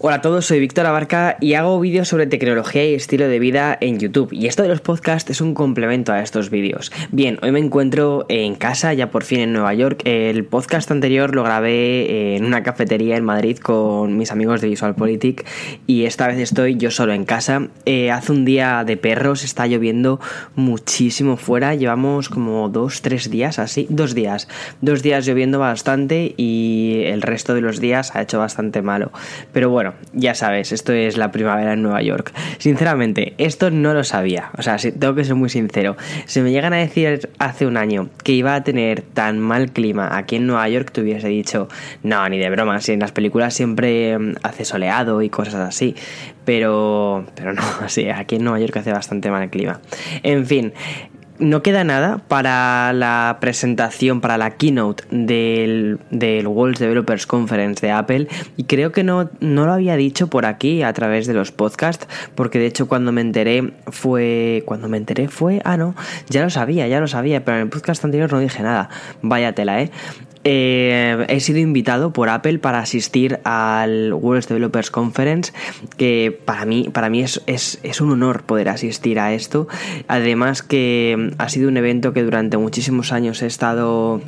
Hola a todos, soy Víctor Abarca y hago vídeos sobre tecnología y estilo de vida en YouTube. Y esto de los podcasts es un complemento a estos vídeos. Bien, hoy me encuentro en casa, ya por fin en Nueva York. El podcast anterior lo grabé en una cafetería en Madrid con mis amigos de VisualPolitik y esta vez estoy yo solo en casa. Eh, hace un día de perros, está lloviendo muchísimo fuera. Llevamos como dos, tres días así, dos días. Dos días lloviendo bastante y el resto de los días ha hecho bastante malo. Pero bueno ya sabes, esto es la primavera en Nueva York. Sinceramente, esto no lo sabía. O sea, tengo que ser muy sincero. Si me llegan a decir hace un año que iba a tener tan mal clima aquí en Nueva York, te hubiese dicho, no, ni de broma. Si en las películas siempre mm, hace soleado y cosas así. Pero, pero no, sí, aquí en Nueva York hace bastante mal clima. En fin, no queda nada para la presentación, para la keynote del, del World Developers Conference de Apple y creo que no, no lo había dicho por aquí a través de los podcasts porque de hecho cuando me enteré fue... Cuando me enteré fue... Ah, no, ya lo sabía, ya lo sabía, pero en el podcast anterior no dije nada. Váyatela, ¿eh? Eh, he sido invitado por Apple para asistir al World Developers Conference, que para mí, para mí es, es, un honor poder asistir a esto. Además que ha sido un evento que durante muchísimos años he estado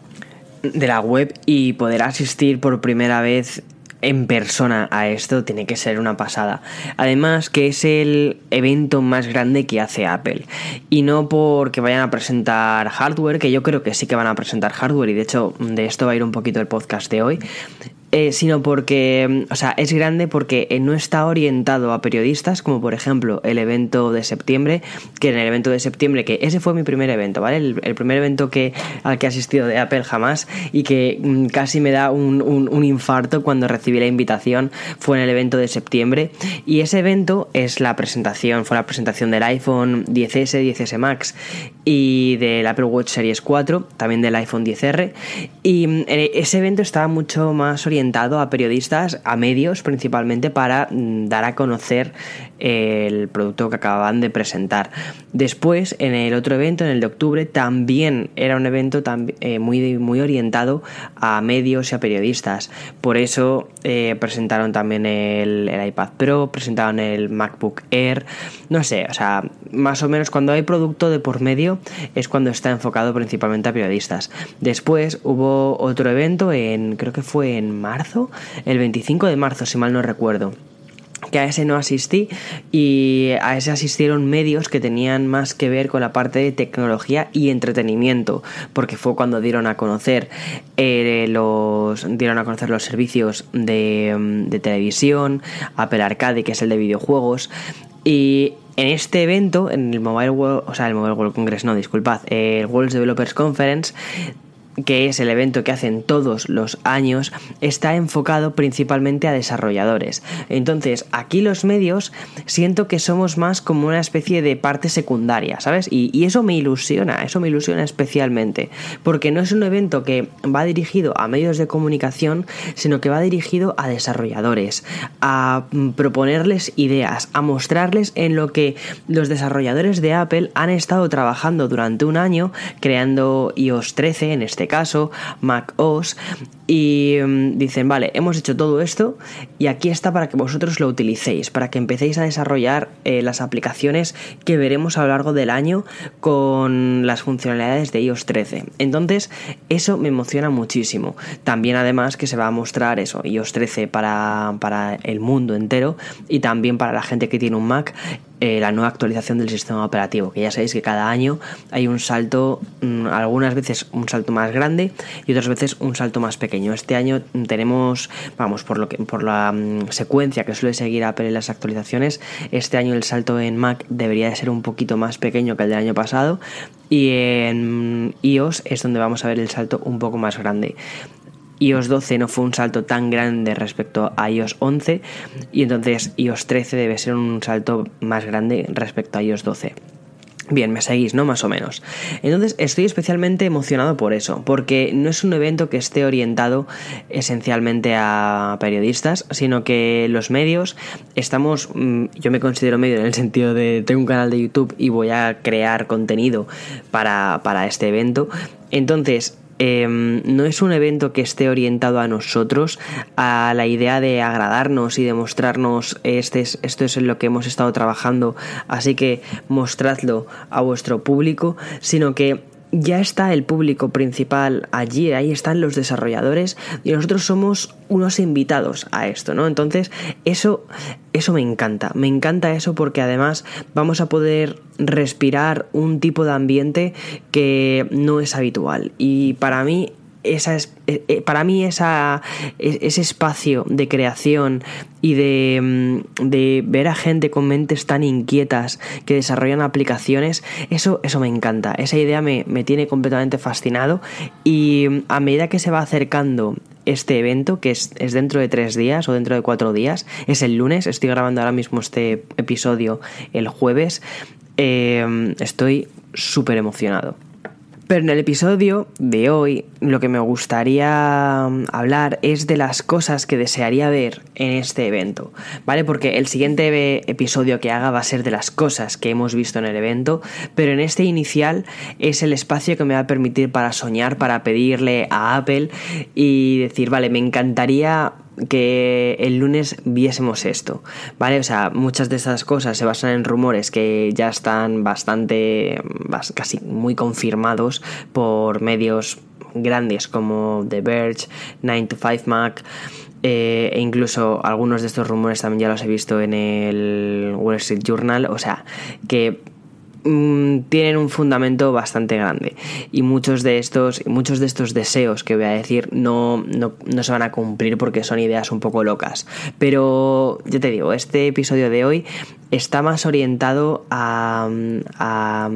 de la web y poder asistir por primera vez en persona a esto tiene que ser una pasada. Además que es el evento más grande que hace Apple. Y no porque vayan a presentar hardware, que yo creo que sí que van a presentar hardware y de hecho de esto va a ir un poquito el podcast de hoy. Eh, sino porque, o sea, es grande porque no está orientado a periodistas, como por ejemplo el evento de septiembre, que en el evento de septiembre, que ese fue mi primer evento, ¿vale? El, primer evento que, al que he asistido de Apple jamás y que mm, casi me da un, un, infarto cuando recibí la invitación, fue en el evento de septiembre. Y ese evento es la presentación, fue la presentación del iPhone 10S, 10S Max y del Apple Watch Series 4, también del iPhone 10R. Y mm, ese evento estaba mucho más orientado a periodistas, a medios principalmente, para mm, dar a conocer el producto que acababan de presentar. Después, en el otro evento, en el de octubre, también era un evento eh, muy, muy orientado a medios y a periodistas. Por eso eh, presentaron también el, el, iPad Pro, presentaron el MacBook Air, no sé, o sea, más o menos cuando hay producto de por medio es cuando está enfocado principalmente a periodistas. Después hubo otro evento en, creo que fue en marzo, el 25 de marzo, si mal no recuerdo que a ese no asistí y a ese asistieron medios que tenían más que ver con la parte de tecnología y entretenimiento porque fue cuando dieron a conocer eh, los dieron a conocer los servicios de, de televisión Apple Arcade que es el de videojuegos y en este evento, en el Mobile World, o sea, el Mobile World Congress, no, disculpad, el World Developers Conference, que es el evento que hacen todos los años, está enfocado principalmente a desarrolladores. Entonces, aquí los medios siento que somos más como una especie de parte secundaria, ¿sabes? Y, eso me ilusiona, eso me ilusiona especialmente, porque no es un evento que va dirigido a medios de comunicación, sino que va dirigido a desarrolladores, a proponerles ideas, a mostrarles en lo que los desarrolladores de Apple han estado trabajando durante un año creando iOS 13 en este caso, Mac OS, y mm, dicen, vale, hemos hecho todo esto y aquí está para que vosotros lo utilicéis, para que empecéis a desarrollar eh, las aplicaciones que veremos a lo largo del año con las funcionalidades de iOS 13. Entonces, eso me emociona muchísimo. También además que se va a mostrar eso, iOS 13 para, para el mundo entero y también para la gente que tiene un Mac eh, la nueva actualización del sistema operativo, que ya sabéis que cada año hay un salto, mm, algunas veces un salto más grande y otras veces un salto más pequeño. Este año tenemos, vamos, por, lo que, por la mm, secuencia que suele seguir Apple en las actualizaciones, este año el salto en Mac debería de ser un poquito más pequeño que el del año pasado y en iOS es donde vamos a ver el salto un poco más grande iOS 12 no fue un salto tan grande respecto a iOS 11 y entonces iOS 13 debe ser un salto más grande respecto a iOS 12. Bien, me seguís, ¿no? Más o menos. Entonces estoy especialmente emocionado por eso, porque no es un evento que esté orientado esencialmente a periodistas, sino que los medios estamos, mm, yo me considero medio en el sentido de tengo un canal de YouTube y voy a crear contenido para, para este evento. Entonces, em, no es un evento que esté orientado a nosotros, a la idea de agradarnos y de mostrarnos este esto es en lo que hemos estado trabajando, así que mostradlo a vuestro público, sino que ya está el público principal allí, ahí están los desarrolladores y nosotros somos unos invitados a esto, ¿no? Entonces, eso eso me encanta, me encanta eso porque además vamos a poder respirar un tipo de ambiente que no es habitual y para mí esa es, eh, eh, para mí esa, ese espacio de creación y de, mm, de, ver a gente con mentes tan inquietas que desarrollan aplicaciones, eso, eso me encanta. Esa idea me, me tiene completamente fascinado y mm, a medida que se va acercando este evento, que es, es, dentro de tres días o dentro de cuatro días, es el lunes, estoy grabando ahora mismo este episodio el jueves, eh, estoy súper emocionado. Pero en el episodio de hoy lo que me gustaría mm, hablar es de las cosas que desearía ver en este evento, ¿vale? Porque el siguiente episodio que haga va a ser de las cosas que hemos visto en el evento, pero en este inicial es el espacio que me va a permitir para soñar, para pedirle a Apple y decir, vale, me encantaría que el lunes viésemos esto, ¿vale? O sea, muchas de estas cosas se basan en rumores que ya están bastante, casi muy confirmados por medios grandes como The Verge, 9 to 5 Mac, eh, e incluso algunos de estos rumores también ya los he visto en el Wall Street Journal, o sea, que Mm, tienen un fundamento bastante grande y muchos de estos muchos de estos deseos que voy a decir no, no, se van a cumplir porque son ideas un poco locas pero ya te digo este episodio de hoy está más orientado a, a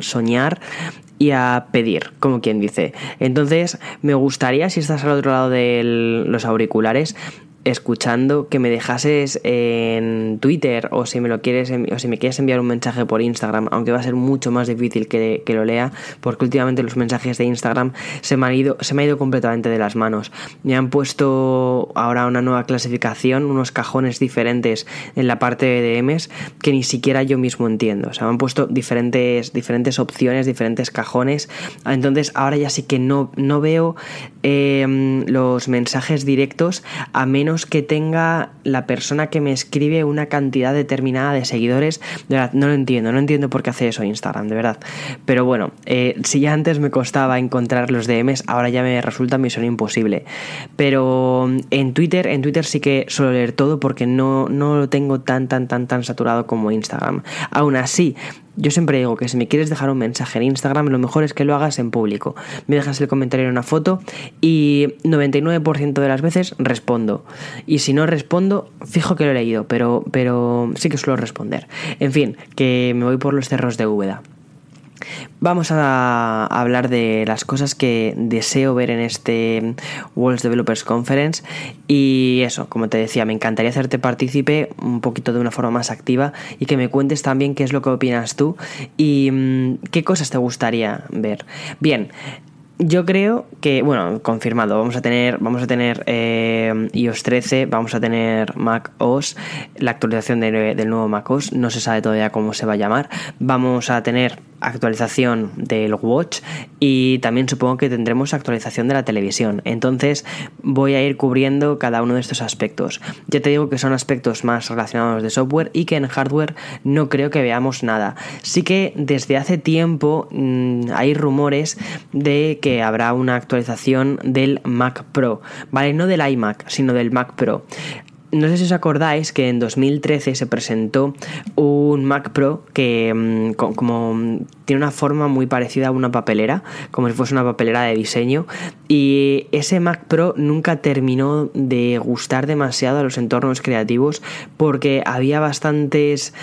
soñar y a pedir, como quien dice. Entonces, me gustaría, si estás al otro lado de los auriculares, escuchando que me dejases en Twitter o si me lo quieres o si me quieres enviar un mensaje por Instagram, aunque va a ser mucho más difícil que, lo lea, porque últimamente los mensajes de Instagram se me, han ido, se me ha ido completamente de las manos. Me han puesto ahora una nueva clasificación, unos cajones diferentes en la parte de DMs que ni siquiera yo mismo entiendo. O sea, me han puesto diferentes, diferentes opciones, diferentes cajones. Entonces ahora ya sí que no, no veo em, los mensajes directos a menos que tenga la persona que me escribe una cantidad determinada de seguidores. De verdad, no lo entiendo, no entiendo por qué hace eso Instagram, de verdad. Pero bueno, eh, si ya antes me costaba encontrar los DMs, ahora ya me resulta misión imposible. Pero en Twitter, en Twitter sí que suelo leer todo porque no, no lo tengo tan, tan, tan, tan saturado como Instagram. Aún así, yo siempre digo que si me quieres dejar un mensaje en Instagram, lo mejor es que lo hagas en público. Me dejas el comentario en una foto y 99% de las veces respondo. Y si no respondo, fijo que lo he leído, pero, pero sí que suelo responder. En fin, que me voy por los cerros de Úbeda. Vamos a hablar de las cosas que deseo ver en este World Developers Conference y eso, como te decía, me encantaría hacerte partícipe un poquito de una forma más activa y que me cuentes también qué es lo que opinas tú y mm, qué cosas te gustaría ver. Bien, yo creo que, bueno, confirmado, vamos a tener, vamos a tener eh, iOS 13, vamos a tener Mac OS, la actualización del nuevo Mac OS, no se sabe todavía cómo se va a llamar, vamos a tener actualización del Watch y también supongo que tendremos actualización de la televisión. Entonces voy a ir cubriendo cada uno de estos aspectos. Ya te digo que son aspectos más relacionados de software y que en hardware no creo que veamos nada. Sí que desde hace tiempo mm, hay rumores de que habrá una actualización del Mac Pro, ¿vale? No del iMac, sino del Mac Pro no sé si os acordáis que en 2013 se presentó un Mac Pro que mm, como tiene una forma muy parecida a una papelera, como si fuese una papelera de diseño, y ese Mac Pro nunca terminó de gustar demasiado a los entornos creativos porque había bastantes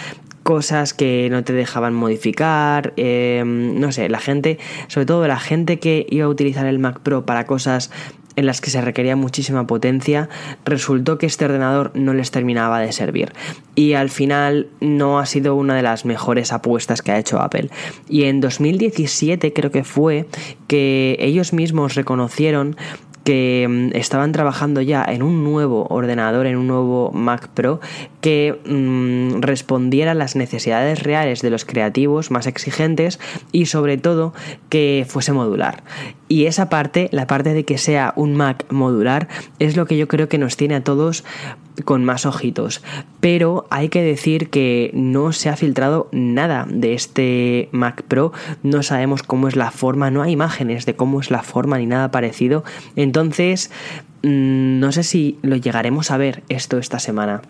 cosas que no te dejaban modificar, em, no sé, la gente, sobre todo la gente que iba a utilizar el Mac Pro para cosas en las que se requería muchísima potencia, resultó que este ordenador no les terminaba de servir. Y al final no ha sido una de las mejores apuestas que ha hecho Apple. Y en 2017 creo que fue que ellos mismos reconocieron que mm, estaban trabajando ya en un nuevo ordenador, en un nuevo Mac Pro que mm, respondiera a las necesidades reales de los creativos más exigentes y sobre todo que fuese modular. Y esa parte, la parte de que sea un Mac modular, es lo que yo creo que nos tiene a todos con más ojitos. Pero hay que decir que no se ha filtrado nada de este Mac Pro. No sabemos cómo es la forma, no hay imágenes de cómo es la forma ni nada parecido. Entonces, mm, no sé si lo llegaremos a ver esto esta semana.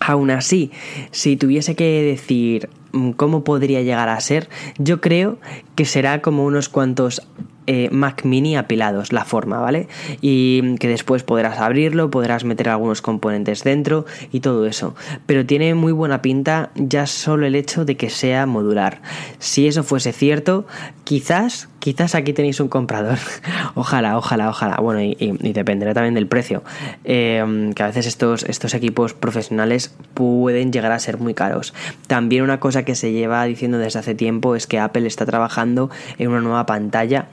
Aún así, si tuviese que decir mm, cómo podría llegar a ser, yo creo que será como unos cuantos eh, Mac Mini apilados, la forma, ¿vale? Y que después podrás abrirlo, podrás meter algunos componentes dentro y todo eso. Pero tiene muy buena pinta ya solo el hecho de que sea modular. Si eso fuese cierto, quizás, quizás aquí tenéis un comprador. ojalá, ojalá, ojalá. Bueno, y, dependerá también del precio. Em, que a veces estos, estos equipos profesionales pueden llegar a ser muy caros. También una cosa que se lleva diciendo desde hace tiempo es que Apple está trabajando en una nueva pantalla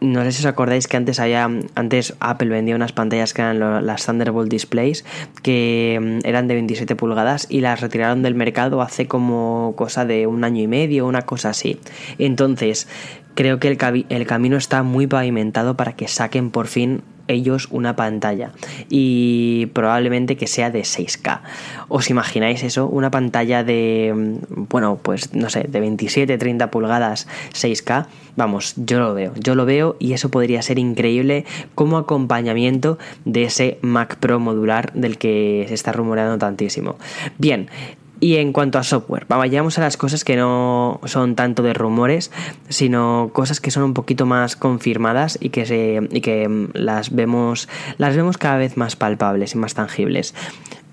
no sé si os acordáis que antes había, antes Apple vendía unas pantallas que eran las Thunderbolt Displays, que mm, eran de 27 pulgadas y las retiraron del mercado hace como cosa de un año y medio, una cosa así. Entonces, creo que el, el camino está muy pavimentado para que saquen por fin ellos una pantalla y probablemente que sea de 6K. ¿Os imagináis eso? Una pantalla de, mm, bueno, pues no sé, de 27, 30 pulgadas 6K. Vamos, yo lo veo, yo lo veo y eso podría ser increíble como acompañamiento de ese Mac Pro modular del que se está rumoreando tantísimo. Bien, y en cuanto a software, vayamos a las cosas que no son tanto de rumores, sino cosas que son un poquito más confirmadas y que, se, y que mm, las, vemos, las vemos cada vez más palpables y más tangibles.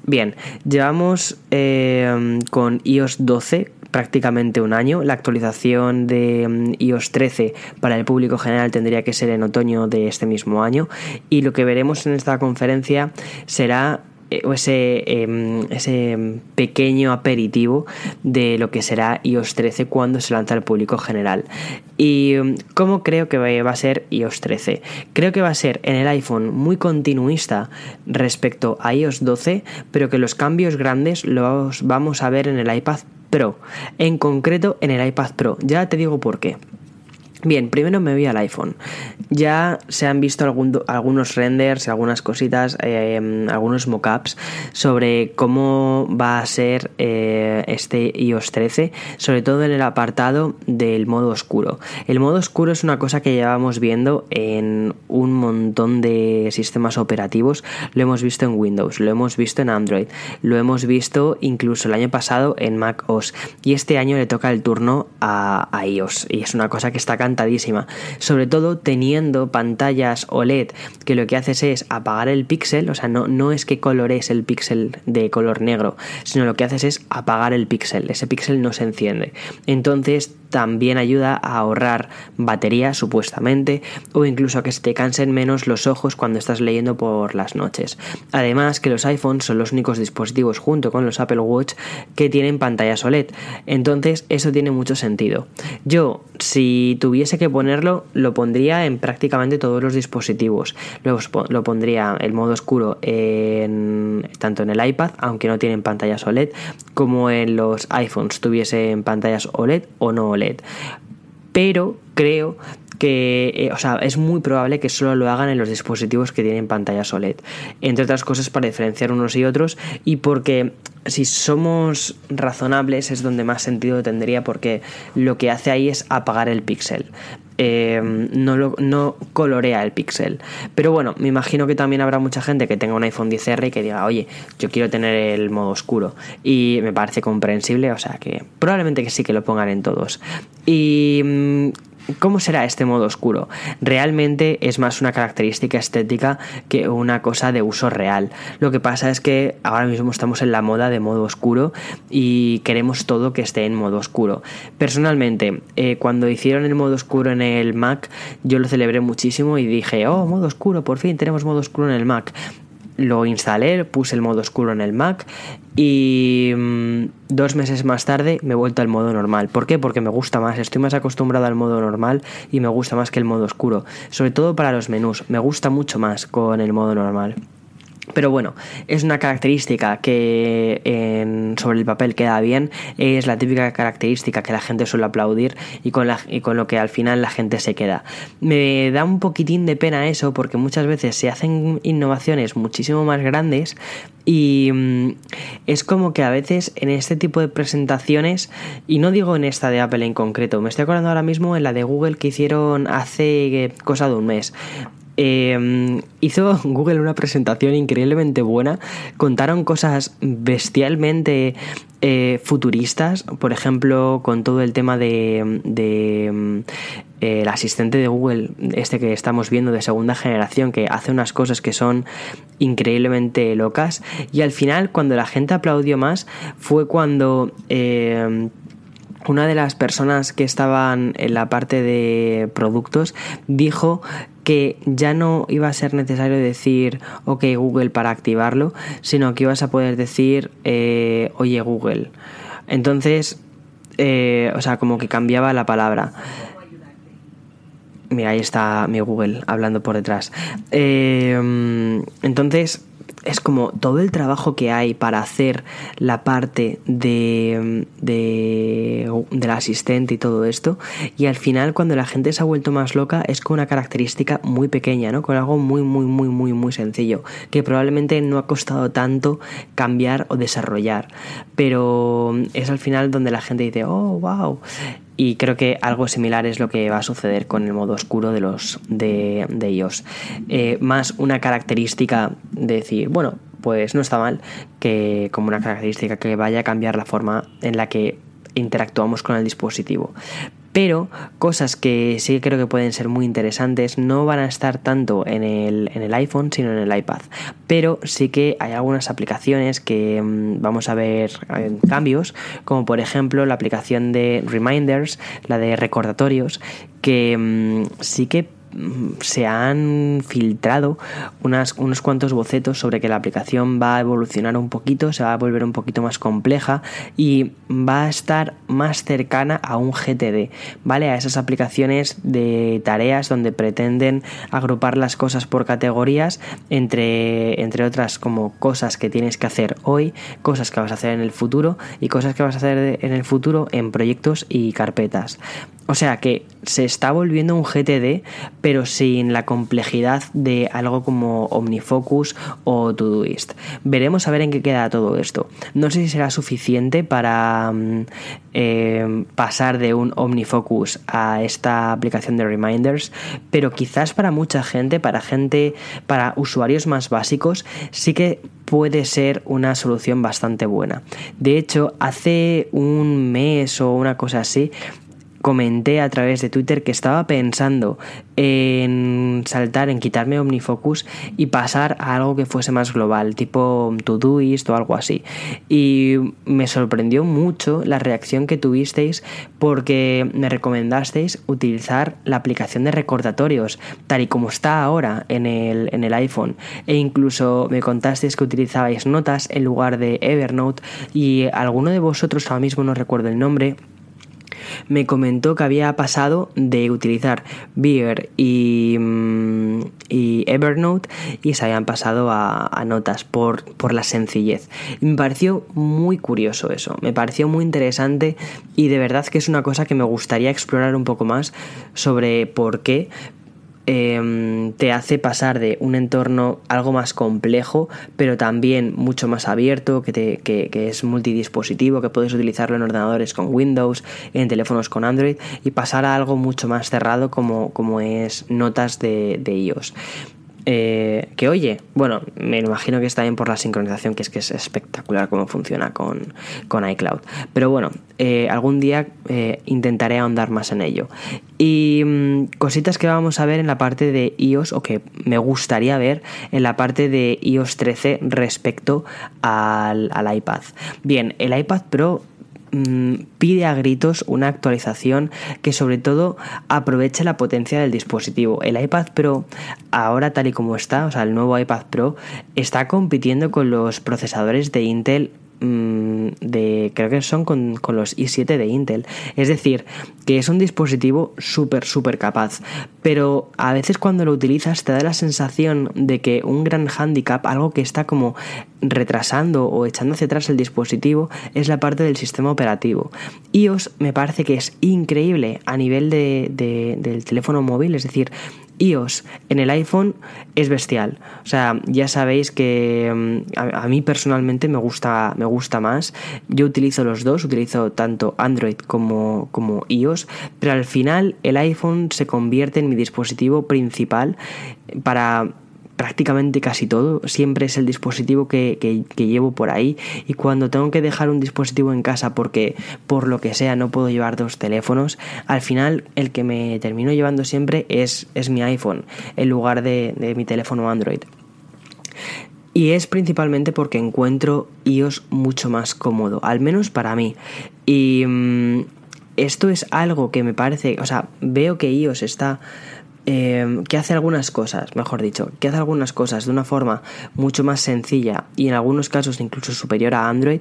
Bien, llevamos eh, con iOS 12 prácticamente un año. La actualización de mm, iOS 13 para el público general tendría que ser en otoño de este mismo año. Y lo que veremos en esta conferencia será eh, ese, em, ese pequeño aperitivo de lo que será iOS 13 cuando se lanza al público general. ¿Y em, cómo creo que va a ser iOS 13? Creo que va a ser en el iPhone muy continuista respecto a iOS 12, pero que los cambios grandes los vamos a ver en el iPad Pro, en concreto en el iPad Pro. Ya te digo por qué. Bien, primero me voy al iPhone. Ya se han visto algunos renders, algunas cositas, eh, algunos mockups sobre cómo va a ser eh, este iOS 13, sobre todo en el apartado del modo oscuro. El modo oscuro es una cosa que llevamos viendo en un montón de sistemas operativos. Lo hemos visto en Windows, lo hemos visto en Android, lo hemos visto incluso el año pasado en Mac OS. Y este año le toca el turno a, a iOS. Y es una cosa que está cantando sobre todo teniendo pantallas OLED que lo que haces es apagar el píxel, o sea, no, no es que colores el píxel de color negro, sino lo que haces es apagar el píxel, ese píxel no se enciende. Entonces también ayuda a ahorrar batería supuestamente o incluso a que se te cansen menos los ojos cuando estás leyendo por las noches. Además que los iPhones son los únicos dispositivos junto con los Apple Watch que tienen pantallas OLED. Entonces eso tiene mucho sentido. Yo si tuviese que ponerlo lo pondría en prácticamente todos los dispositivos. Lo pondría el modo oscuro en, tanto en el iPad aunque no tienen pantallas OLED como en los iPhones tuviesen pantallas OLED o no OLED. Pero creo que, eh, o sea, es muy probable que solo lo hagan en los dispositivos que tienen pantallas OLED. Entre otras cosas para diferenciar unos y otros y porque si somos razonables es donde más sentido tendría porque lo que hace ahí es apagar el píxel. Eh, no, no colorea el píxel. Pero bueno, me imagino que también habrá mucha gente que tenga un iPhone 10R y que diga, oye, yo quiero tener el modo oscuro. Y me parece comprensible, o sea que probablemente que sí que lo pongan en todos. Y mm, ¿Cómo será este modo oscuro? Realmente es más una característica estética que una cosa de uso real. Lo que pasa es que ahora mismo estamos en la moda de modo oscuro y queremos todo que esté en modo oscuro. Personalmente, eh, cuando hicieron el modo oscuro en el Mac, yo lo celebré muchísimo y dije, oh, modo oscuro, por fin tenemos modo oscuro en el Mac lo instalé, puse el modo oscuro en el Mac y mm, dos meses más tarde me he vuelto al modo normal. ¿Por qué? Porque me gusta más, estoy más acostumbrado al modo normal y me gusta más que el modo oscuro. Sobre todo para los menús, me gusta mucho más con el modo normal. Pero bueno, es una característica que sobre el papel queda bien, es la típica característica que la gente suele aplaudir y con, lo que al final la gente se queda. Me da un poquitín de pena eso porque muchas veces se hacen innovaciones muchísimo más grandes y mm, es como que a veces en este tipo de presentaciones, y no digo en esta de Apple en concreto, me estoy acordando ahora mismo en la de Google que hicieron hace cosa de un mes, eh, hizo Google una presentación increíblemente buena. Contaron cosas bestialmente eh, futuristas, por ejemplo, con todo el tema de, de eh, el asistente de Google, este que estamos viendo de segunda generación, que hace unas cosas que son increíblemente locas. Y al final, cuando la gente aplaudió más, fue cuando eh, una de las personas que estaban en la parte de productos dijo que ya no iba a ser necesario decir ok Google para activarlo, sino que ibas a poder decir eh, oye Google. Entonces, eh, o sea, como que cambiaba la palabra. Mira, ahí está mi Google hablando por detrás. Eh, entonces, es como todo el trabajo que hay para hacer la parte de, de, del asistente y todo esto. Y al final, cuando la gente se ha vuelto más loca, es con una característica muy pequeña, ¿no? Con algo muy, muy, muy, muy, muy sencillo. Que probablemente no ha costado tanto cambiar o desarrollar. Pero es al final donde la gente dice, oh, wow. Y creo que algo similar es lo que va a suceder con el modo oscuro de los de, de iOS. Eh, más una característica de decir, bueno, pues no está mal que como una característica que vaya a cambiar la forma en la que interactuamos con el dispositivo pero cosas que sí creo que pueden ser muy interesantes no van a estar tanto en el, en el iPhone sino en el iPad. Pero sí que hay algunas aplicaciones que mm, vamos a ver en cambios, como por ejemplo la aplicación de Reminders, la de recordatorios, que mm, sí que se han filtrado unos cuantos bocetos sobre que la aplicación va a evolucionar un poquito, se va a volver un poquito más compleja y va a estar más cercana a un GTD, ¿vale? A esas aplicaciones de tareas donde pretenden agrupar las cosas por categorías, entre, entre otras como cosas que tienes que hacer hoy, cosas que vas a hacer en el futuro y cosas que vas a hacer en el futuro en proyectos y carpetas. O sea que se está volviendo un GTD, pero sin la complejidad de algo como OmniFocus o Todoist. Veremos a ver en qué queda todo esto. No sé si será suficiente para mm, eh, pasar de un OmniFocus a esta aplicación de reminders, pero quizás para mucha gente, para gente, para usuarios más básicos, sí que puede ser una solución bastante buena. De hecho, hace un mes o una cosa así, comenté a través de Twitter que estaba pensando en saltar, en quitarme OmniFocus y pasar a algo que fuese más global, tipo Todoist o algo así. Y me sorprendió mucho la reacción que tuvisteis porque me recomendasteis utilizar la aplicación de recordatorios, tal y como está ahora en el, en el iPhone. E incluso me contasteis que utilizabais notas en lugar de Evernote y alguno de vosotros, ahora mismo no recuerdo el nombre, me comentó que había pasado de utilizar Beer y, mm, y Evernote y se habían pasado a, notas por, por, la sencillez. Me pareció muy curioso eso, me pareció muy interesante y de verdad que es una cosa que me gustaría explorar un poco más sobre por qué, Em, te hace pasar de un entorno algo más complejo, pero también mucho más abierto, que, te, es multidispositivo, que puedes utilizarlo en ordenadores con Windows, en teléfonos con Android, y pasar a algo mucho más cerrado como, como es notas de, de iOS. Eh, que oye, bueno, me imagino que está bien por la sincronización, que es que es espectacular cómo funciona con, con iCloud. Pero bueno, eh, algún día eh, intentaré ahondar más en ello. Y mm, cositas que vamos a ver en la parte de iOS, o que me gustaría ver en la parte de iOS 13 respecto al, al iPad. Bien, el iPad Pro mm, pide a gritos una actualización que sobre todo aproveche la potencia del dispositivo. El iPad Pro, ahora tal y como está, o sea, el nuevo iPad Pro, está compitiendo con los procesadores de Intel de creo que son con, los i7 de Intel. Es decir, que es un dispositivo súper, súper capaz. Pero a veces cuando lo utilizas te da la sensación de que un gran handicap, algo que está como retrasando o echando hacia atrás el dispositivo, es la parte del sistema operativo. iOS me parece que es increíble a nivel de, del teléfono móvil, es decir, iOS en el iPhone es bestial. O sea, ya sabéis que mm, a, mí personalmente me gusta, me gusta más. Yo utilizo los dos, utilizo tanto Android como, como iOS, pero al final el iPhone se convierte en mi dispositivo principal para prácticamente casi todo, siempre es el dispositivo que, llevo por ahí y cuando tengo que dejar un dispositivo en casa porque por lo que sea no puedo llevar dos teléfonos, al final el que me termino llevando siempre es, es mi iPhone en lugar de, mi teléfono Android. Y es principalmente porque encuentro iOS mucho más cómodo, al menos para mí. Y mm, esto es algo que me parece, o sea, veo que iOS está Em, que hace algunas cosas, mejor dicho, que hace algunas cosas de una forma mucho más sencilla y en algunos casos incluso superior a Android,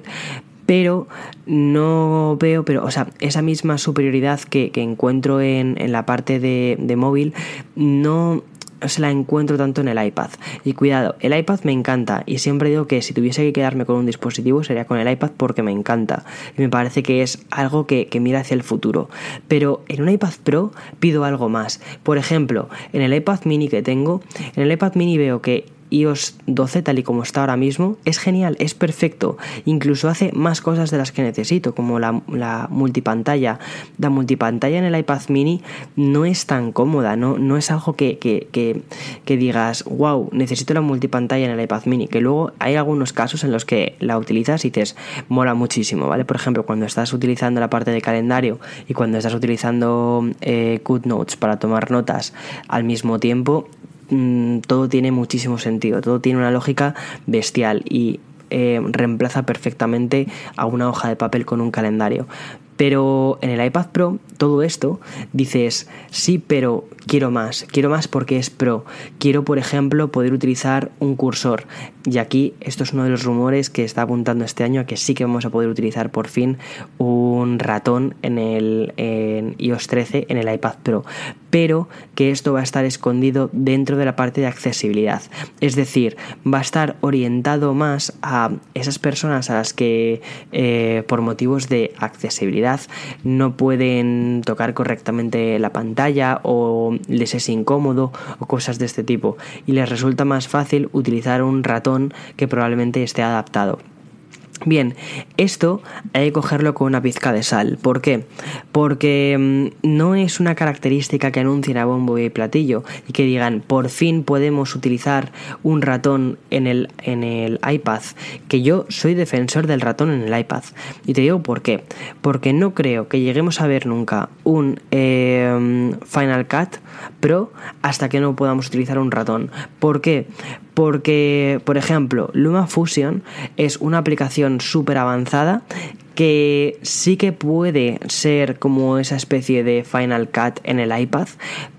pero no veo, pero, o sea, esa misma superioridad que, encuentro en, la parte de móvil, no se la encuentro tanto en el iPad. Y cuidado, el iPad me encanta y siempre digo que si tuviese que quedarme con un dispositivo sería con el iPad porque me encanta. Y me parece que es algo que, que mira hacia el futuro. Pero en un iPad Pro pido algo más. Por ejemplo, en el iPad mini que tengo, en el iPad mini veo que iOS 12 tal y como está ahora mismo es genial, es perfecto, incluso hace más cosas de las que necesito, como la, multipantalla. La multipantalla en el iPad mini no es tan cómoda, no, no es algo que, que, digas, wow, necesito la multipantalla en el iPad mini, que luego hay algunos casos en los que la utilizas y dices, mola muchísimo, ¿vale? Por ejemplo, cuando estás utilizando la parte de calendario y cuando estás utilizando eh, GoodNotes para tomar notas al mismo tiempo, Mm, todo tiene muchísimo sentido, todo tiene una lógica bestial y eh, reemplaza perfectamente a una hoja de papel con un calendario. Pero en el iPad Pro, todo esto, dices, sí, pero quiero más, quiero más porque es Pro. Quiero, por ejemplo, poder utilizar un cursor. Y aquí, esto es uno de los rumores que está apuntando este año a que sí que vamos a poder utilizar por fin un ratón en el en iOS 13 en el iPad Pro pero que esto va a estar escondido dentro de la parte de accesibilidad. Es decir, va a estar orientado más a esas personas a las que eh, por motivos de accesibilidad no pueden tocar correctamente la pantalla o les es incómodo o cosas de este tipo y les resulta más fácil utilizar un ratón que probablemente esté adaptado. Bien, esto hay que cogerlo con una pizca de sal. ¿Por qué? Porque mm, no es una característica que anuncien a bombo y platillo y que digan por fin podemos utilizar un ratón en el, en el iPad. Que yo soy defensor del ratón en el iPad. Y te digo por qué. Porque no creo que lleguemos a ver nunca un eh, Final Cut Pro hasta que no podamos utilizar un ratón. ¿Por qué? Porque, por ejemplo, Luma Fusion es una aplicación súper avanzada que sí que puede ser como esa especie de Final Cut en el iPad,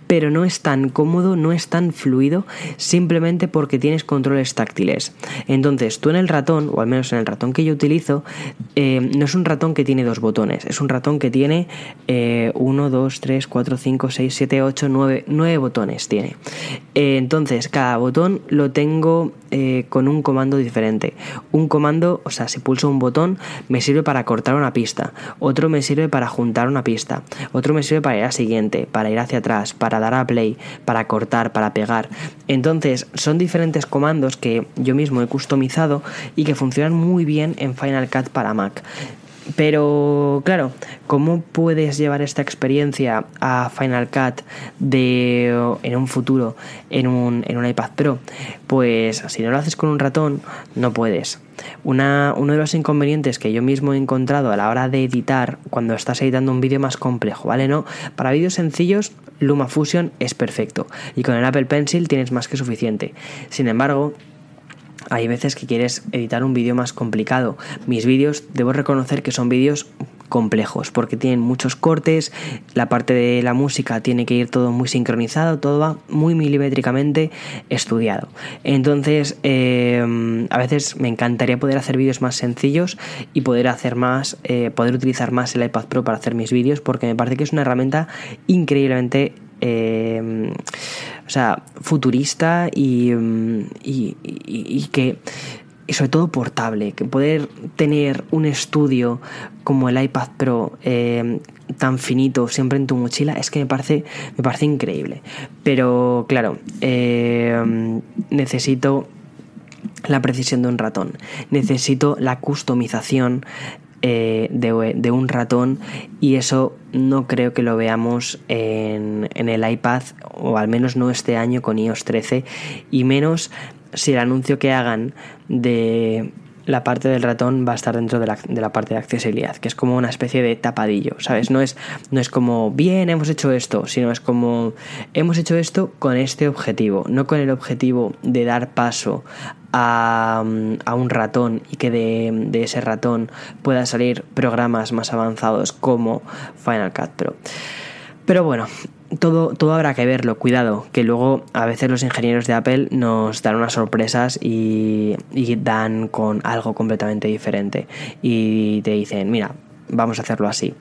pero no es tan cómodo, no es tan fluido, simplemente porque tienes controles táctiles. Entonces, tú en el ratón, o al menos en el ratón que yo utilizo, eh, no es un ratón que tiene dos botones, es un ratón que tiene 1, 2, 3, 4, 5, 6, 7, 8, 9, 9 botones tiene. Eh, entonces, cada botón lo tengo eh, con un comando diferente. Un comando, o sea, si pulso un botón, me sirve para cortar una pista, otro me sirve para juntar una pista, otro me sirve para ir a siguiente, para ir hacia atrás, para dar a play, para cortar, para pegar. Entonces, son diferentes comandos que yo mismo he customizado y que funcionan muy bien en Final Cut para Mac. Pero claro, ¿cómo puedes llevar esta experiencia a Final Cut de, en un futuro en un, en un iPad Pro? Pues si no lo haces con un ratón, no puedes. Una, uno de los inconvenientes que yo mismo he encontrado a la hora de editar cuando estás editando un vídeo más complejo, ¿vale? No, para vídeos sencillos LumaFusion es perfecto y con el Apple Pencil tienes más que suficiente. Sin embargo, hay veces que quieres editar un vídeo más complicado. Mis vídeos, debo reconocer que son vídeos complejos porque tienen muchos cortes, la parte de la música tiene que ir todo muy sincronizado, todo va muy milimétricamente estudiado. Entonces, em, a veces me encantaría poder hacer vídeos más sencillos y poder hacer más, eh, poder utilizar más el iPad Pro para hacer mis vídeos porque me parece que es una herramienta increíblemente em, o sea, futurista y, y que y sobre todo portable, que poder tener un estudio como el iPad Pro eh, tan finito siempre en tu mochila es que me parece, me parece increíble. Pero claro, eh, necesito la precisión de un ratón, necesito la customización eh, de, un ratón y eso no creo que lo veamos en, en, el iPad o al menos no este año con iOS 13 y menos si el anuncio que hagan de la parte del ratón va a estar dentro de la, parte de accesibilidad, que es como una especie de tapadillo, ¿sabes? No es, no es como, bien, hemos hecho esto, sino es como, hemos hecho esto con este objetivo, no con el objetivo de dar paso a, un ratón y que de, de, ese ratón pueda salir programas más avanzados como Final Cut Pro. Pero bueno, todo, todo habrá que verlo, cuidado, que luego a veces los ingenieros de Apple nos dan unas sorpresas y, dan con algo completamente diferente. Y te dicen, mira, vamos a hacerlo así.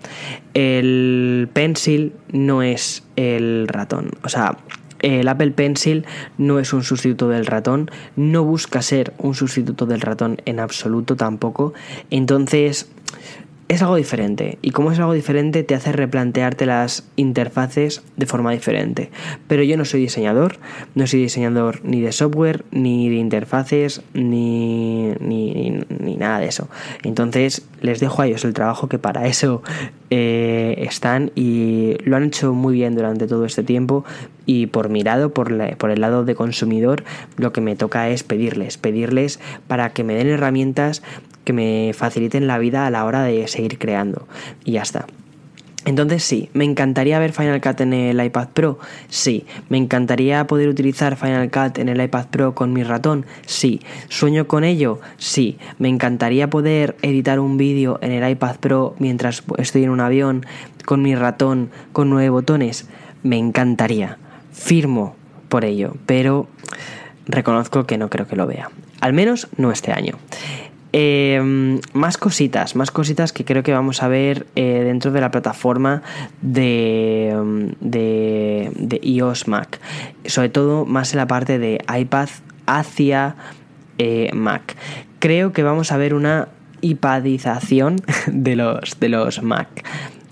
El Pencil no es el ratón. O sea, el Apple Pencil no es un sustituto del ratón, no busca ser un sustituto del ratón en absoluto tampoco. Entonces, es algo diferente y como es algo diferente te hace replantearte las interfaces de forma diferente. Pero yo no soy diseñador, no soy diseñador ni de software, ni de interfaces, ni, ni, nada de eso. Entonces les dejo a ellos el trabajo que para eso eh, están y lo han hecho muy bien durante todo este tiempo y por mirado, por, por el lado de consumidor, lo que me toca es pedirles, pedirles para que me den herramientas que me faciliten la vida a la hora de seguir creando. Y ya está. Entonces sí, me encantaría ver Final Cut en el iPad Pro, sí. Me encantaría poder utilizar Final Cut en el iPad Pro con mi ratón, sí. ¿Sueño con ello? Sí. Me encantaría poder editar un vídeo en el iPad Pro mientras estoy en un avión con mi ratón con nueve botones. Me encantaría. Firmo por ello, pero reconozco que no creo que lo vea. Al menos no este año. Em, más cositas, más cositas que creo que vamos a ver eh, dentro de la plataforma de, em, de, de, iOS Mac. Sobre todo más en la parte de iPad hacia eh, Mac. Creo que vamos a ver una iPadización de los, de los Mac.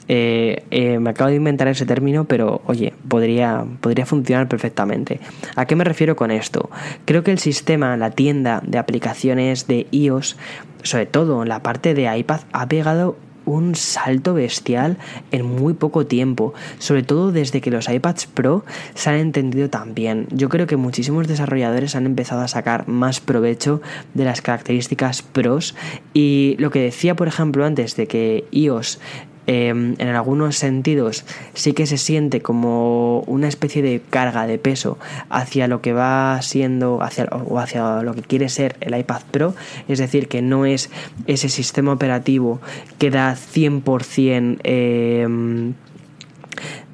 Eh, eh, me acabo de inventar ese término, pero oye, podría, podría funcionar perfectamente. ¿A qué me refiero con esto? Creo que el sistema, la tienda de aplicaciones de iOS, sobre todo en la parte de iPad, ha pegado un salto bestial en muy poco tiempo, sobre todo desde que los iPads Pro se han entendido tan bien. Yo creo que muchísimos desarrolladores han empezado a sacar más provecho de las características pros y lo que decía por ejemplo antes de que iOS Em, en algunos sentidos sí que se siente como una especie de carga de peso hacia lo que va siendo hacia, o hacia lo que quiere ser el iPad Pro, es decir, que no es ese sistema operativo que da 100% eh,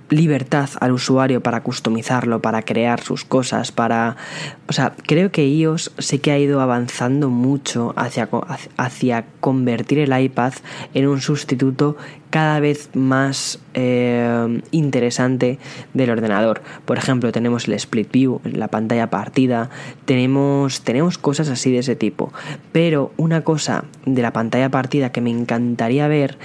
libertad al usuario para customizarlo, para crear sus cosas, para... O sea, creo que iOS sí que ha ido avanzando mucho hacia, hacia convertir el iPad en un sustituto cada vez más eh, interesante del ordenador. Por ejemplo, tenemos el split view, la pantalla partida, tenemos, tenemos cosas así de ese tipo. Pero una cosa de la pantalla partida que me encantaría ver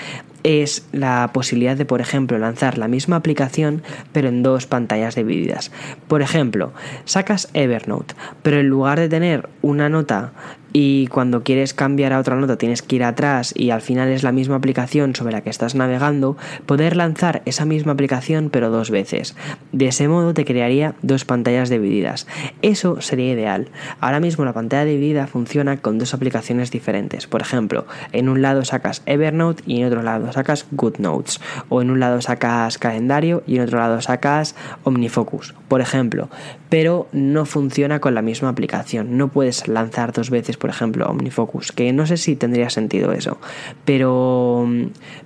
es la posibilidad de, por ejemplo, lanzar la misma aplicación pero en dos pantallas divididas. Por ejemplo, sacas Evernote, pero en lugar de tener una nota y cuando quieres cambiar a otra nota tienes que ir atrás y al final es la misma aplicación sobre la que estás navegando, poder lanzar esa misma aplicación pero dos veces. De ese modo te crearía dos pantallas divididas. Eso sería ideal. Ahora mismo la pantalla dividida funciona con dos aplicaciones diferentes. Por ejemplo, en un lado sacas Evernote y en otro lado sacas GoodNotes. O en un lado sacas calendario y en otro lado sacas OmniFocus, por ejemplo. Pero no funciona con la misma aplicación. No puedes lanzar dos veces por ejemplo, OmniFocus, que no sé si tendría sentido eso, pero,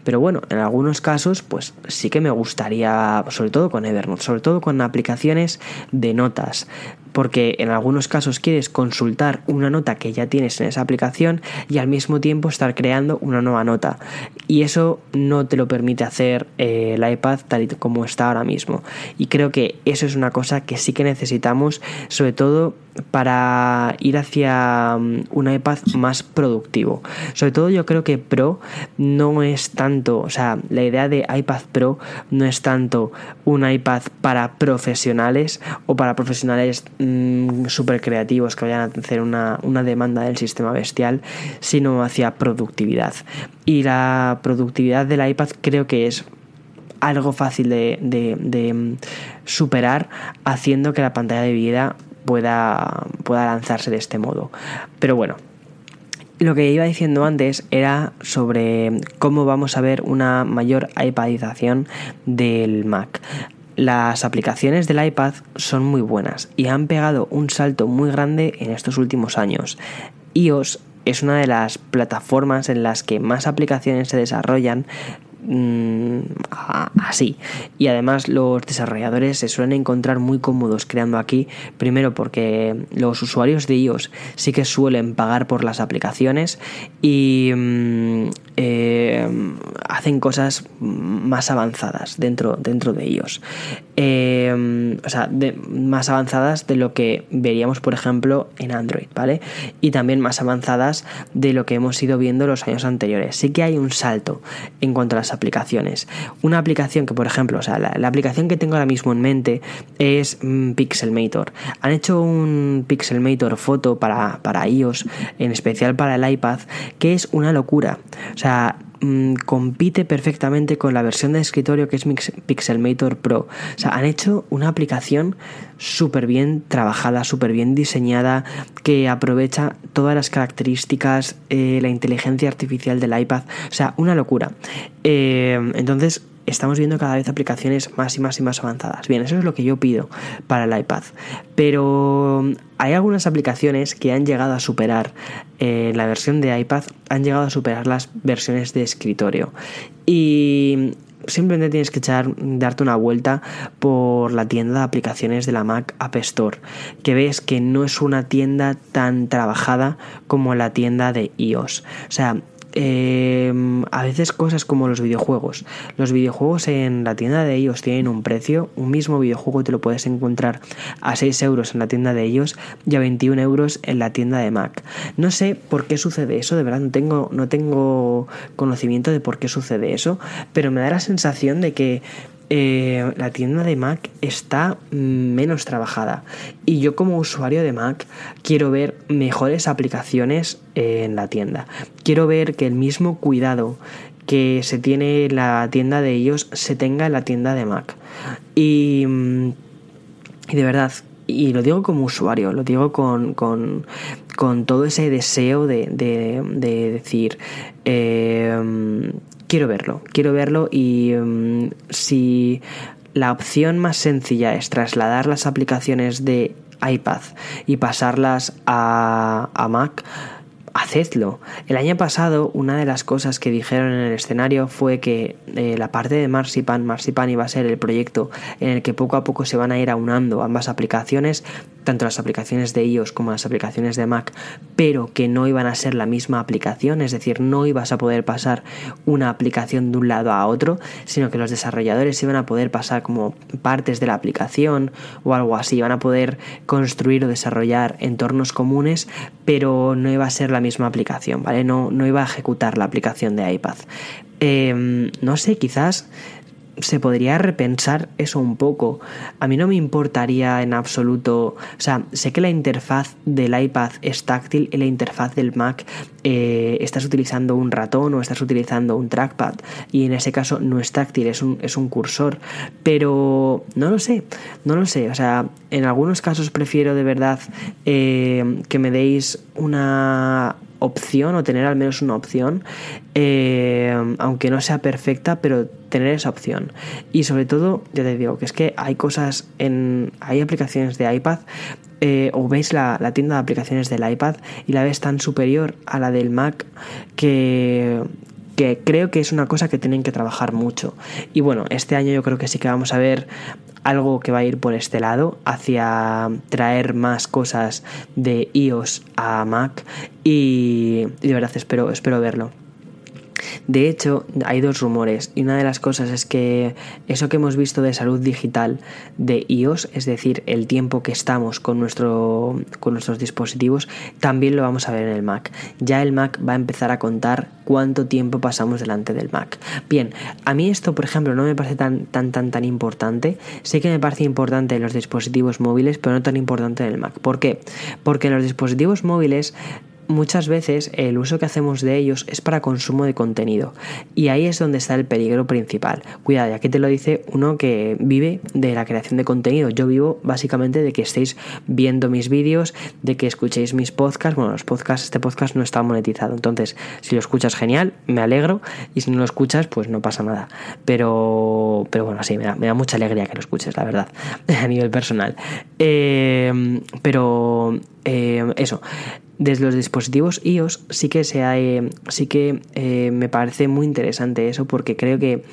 pero bueno, en algunos casos, pues sí que me gustaría, sobre todo con Evernote, sobre todo con aplicaciones de notas, porque en algunos casos quieres consultar una nota que ya tienes en esa aplicación y al mismo tiempo estar creando una nueva nota. Y eso no te lo permite hacer eh, el iPad tal y como está ahora mismo. Y creo que eso es una cosa que sí que necesitamos, sobre todo para ir hacia mm, un iPad más productivo. Sobre todo yo creo que Pro no es tanto, o sea, la idea de iPad Pro no es tanto un iPad para profesionales o para profesionales mm, súper creativos que vayan a hacer una, demanda del sistema bestial, sino hacia productividad. Y la productividad del iPad creo que es algo fácil de, de, mm, superar haciendo que la pantalla de vida pueda, pueda lanzarse de este modo. Pero bueno, lo que iba diciendo antes era sobre cómo vamos a ver una mayor iPadización del Mac. Las aplicaciones del iPad son muy buenas y han pegado un salto muy grande en estos últimos años. iOS es una de las plataformas en las que más aplicaciones se desarrollan Mm, así. Y además los desarrolladores se suelen encontrar muy cómodos creando aquí, primero porque los usuarios de iOS sí que suelen pagar por las aplicaciones y mm, eh, hacen cosas más avanzadas dentro, dentro de iOS. Eh, o sea, más avanzadas de lo que veríamos, por ejemplo, en Android, ¿vale? Y también más avanzadas de lo que hemos ido viendo los años anteriores. Sí que hay un salto en cuanto a las aplicaciones. Una aplicación que, por ejemplo, o sea, la, aplicación que tengo ahora mismo en mente es mm, Pixelmator. Han hecho un Pixelmator foto para, para iOS, en especial para el iPad, que es una locura. O sea, mm, compite perfectamente con la versión de escritorio que es Pixelmator Pro. O sea, han hecho una aplicación súper bien trabajada, súper bien diseñada, que aprovecha todas las características, eh, la inteligencia artificial del iPad. O sea, una locura. Eh, entonces, estamos viendo cada vez aplicaciones más y más y más avanzadas. Bien, eso es lo que yo pido para el iPad. Pero hay algunas aplicaciones que han llegado a superar eh, la versión de iPad, han llegado a superar las versiones de escritorio. Y simplemente tienes que echar, darte una vuelta por la tienda de aplicaciones de la Mac App Store, que ves que no es una tienda tan trabajada como la tienda de iOS. O sea, Em, a veces cosas como los videojuegos. Los videojuegos en la tienda de ellos tienen un precio. Un mismo videojuego te lo puedes encontrar a 6 euros en la tienda de ellos y a 21 euros en la tienda de Mac. No sé por qué sucede eso, de verdad no tengo, no tengo conocimiento de por qué sucede eso, pero me da la sensación de que eh, la tienda de Mac está menos trabajada y yo como usuario de Mac quiero ver mejores aplicaciones en la tienda. Quiero ver que el mismo cuidado que se tiene en la tienda de ellos se tenga en la tienda de Mac. Y, y de verdad, y lo digo como usuario, lo digo con, con, con todo ese deseo de, de, de decir, eh, quiero verlo, quiero verlo y mm, si la opción más sencilla es trasladar las aplicaciones de iPad y pasarlas a, a Mac, hacedlo. El año pasado, una de las cosas que dijeron en el escenario fue que eh, la parte de Marzipan, Marzipan iba a ser el proyecto en el que poco a poco se van a ir aunando ambas aplicaciones, tanto las aplicaciones de iOS como las aplicaciones de Mac, pero que no iban a ser la misma aplicación, es decir, no ibas a poder pasar una aplicación de un lado a otro, sino que los desarrolladores iban a poder pasar como partes de la aplicación o algo así, iban a poder construir o desarrollar entornos comunes, pero no iba a ser la misma aplicación, ¿vale? No, no iba a ejecutar la aplicación de iPad. Em, no sé, quizás se podría repensar eso un poco. A mí no me importaría en absoluto, o sea, sé que la interfaz del iPad es táctil y la interfaz del Mac eh, estás utilizando un ratón o estás utilizando un trackpad y en ese caso no es táctil, es un, es un cursor, pero no lo sé, no lo sé, o sea, en algunos casos prefiero de verdad eh, que me deis una opción o tener al menos una opción, eh, aunque no sea perfecta, pero tener esa opción. Y sobre todo, ya te digo, que es que hay cosas en. hay aplicaciones de iPad eh, o ves la, la, tienda de aplicaciones del iPad y la ves tan superior a la del Mac que, que creo que es una cosa que tienen que trabajar mucho. Y bueno, este año yo creo que sí que vamos a ver algo que va a ir por este lado, hacia traer más cosas de iOS a Mac y, y de verdad espero, espero verlo. De hecho, hay dos rumores y una de las cosas es que eso que hemos visto de salud digital de iOS, es decir, el tiempo que estamos con, nuestro, con nuestros dispositivos, también lo vamos a ver en el Mac. Ya el Mac va a empezar a contar cuánto tiempo pasamos delante del Mac. Bien, a mí esto, por ejemplo, no me parece tan tan tan tan importante. Sé que me parece importante en los dispositivos móviles, pero no tan importante en el Mac. ¿Por qué? Porque en los dispositivos móviles muchas veces el uso que hacemos de ellos es para consumo de contenido y ahí es donde está el peligro principal. Cuidado, aquí te lo dice uno que vive de la creación de contenido. Yo vivo básicamente de que estéis viendo mis vídeos, de que escuchéis mis podcasts. Bueno, los podcasts, este podcast no está monetizado, entonces si lo escuchas genial, me alegro y si no lo escuchas, pues no pasa nada. Pero, pero bueno, sí, me da, mucha alegría que lo escuches, la verdad, a nivel personal. Eh, pero eh, eso, desde los dispositivos iOS sí que se ha, eh, sí que eh, me parece muy interesante eso porque creo que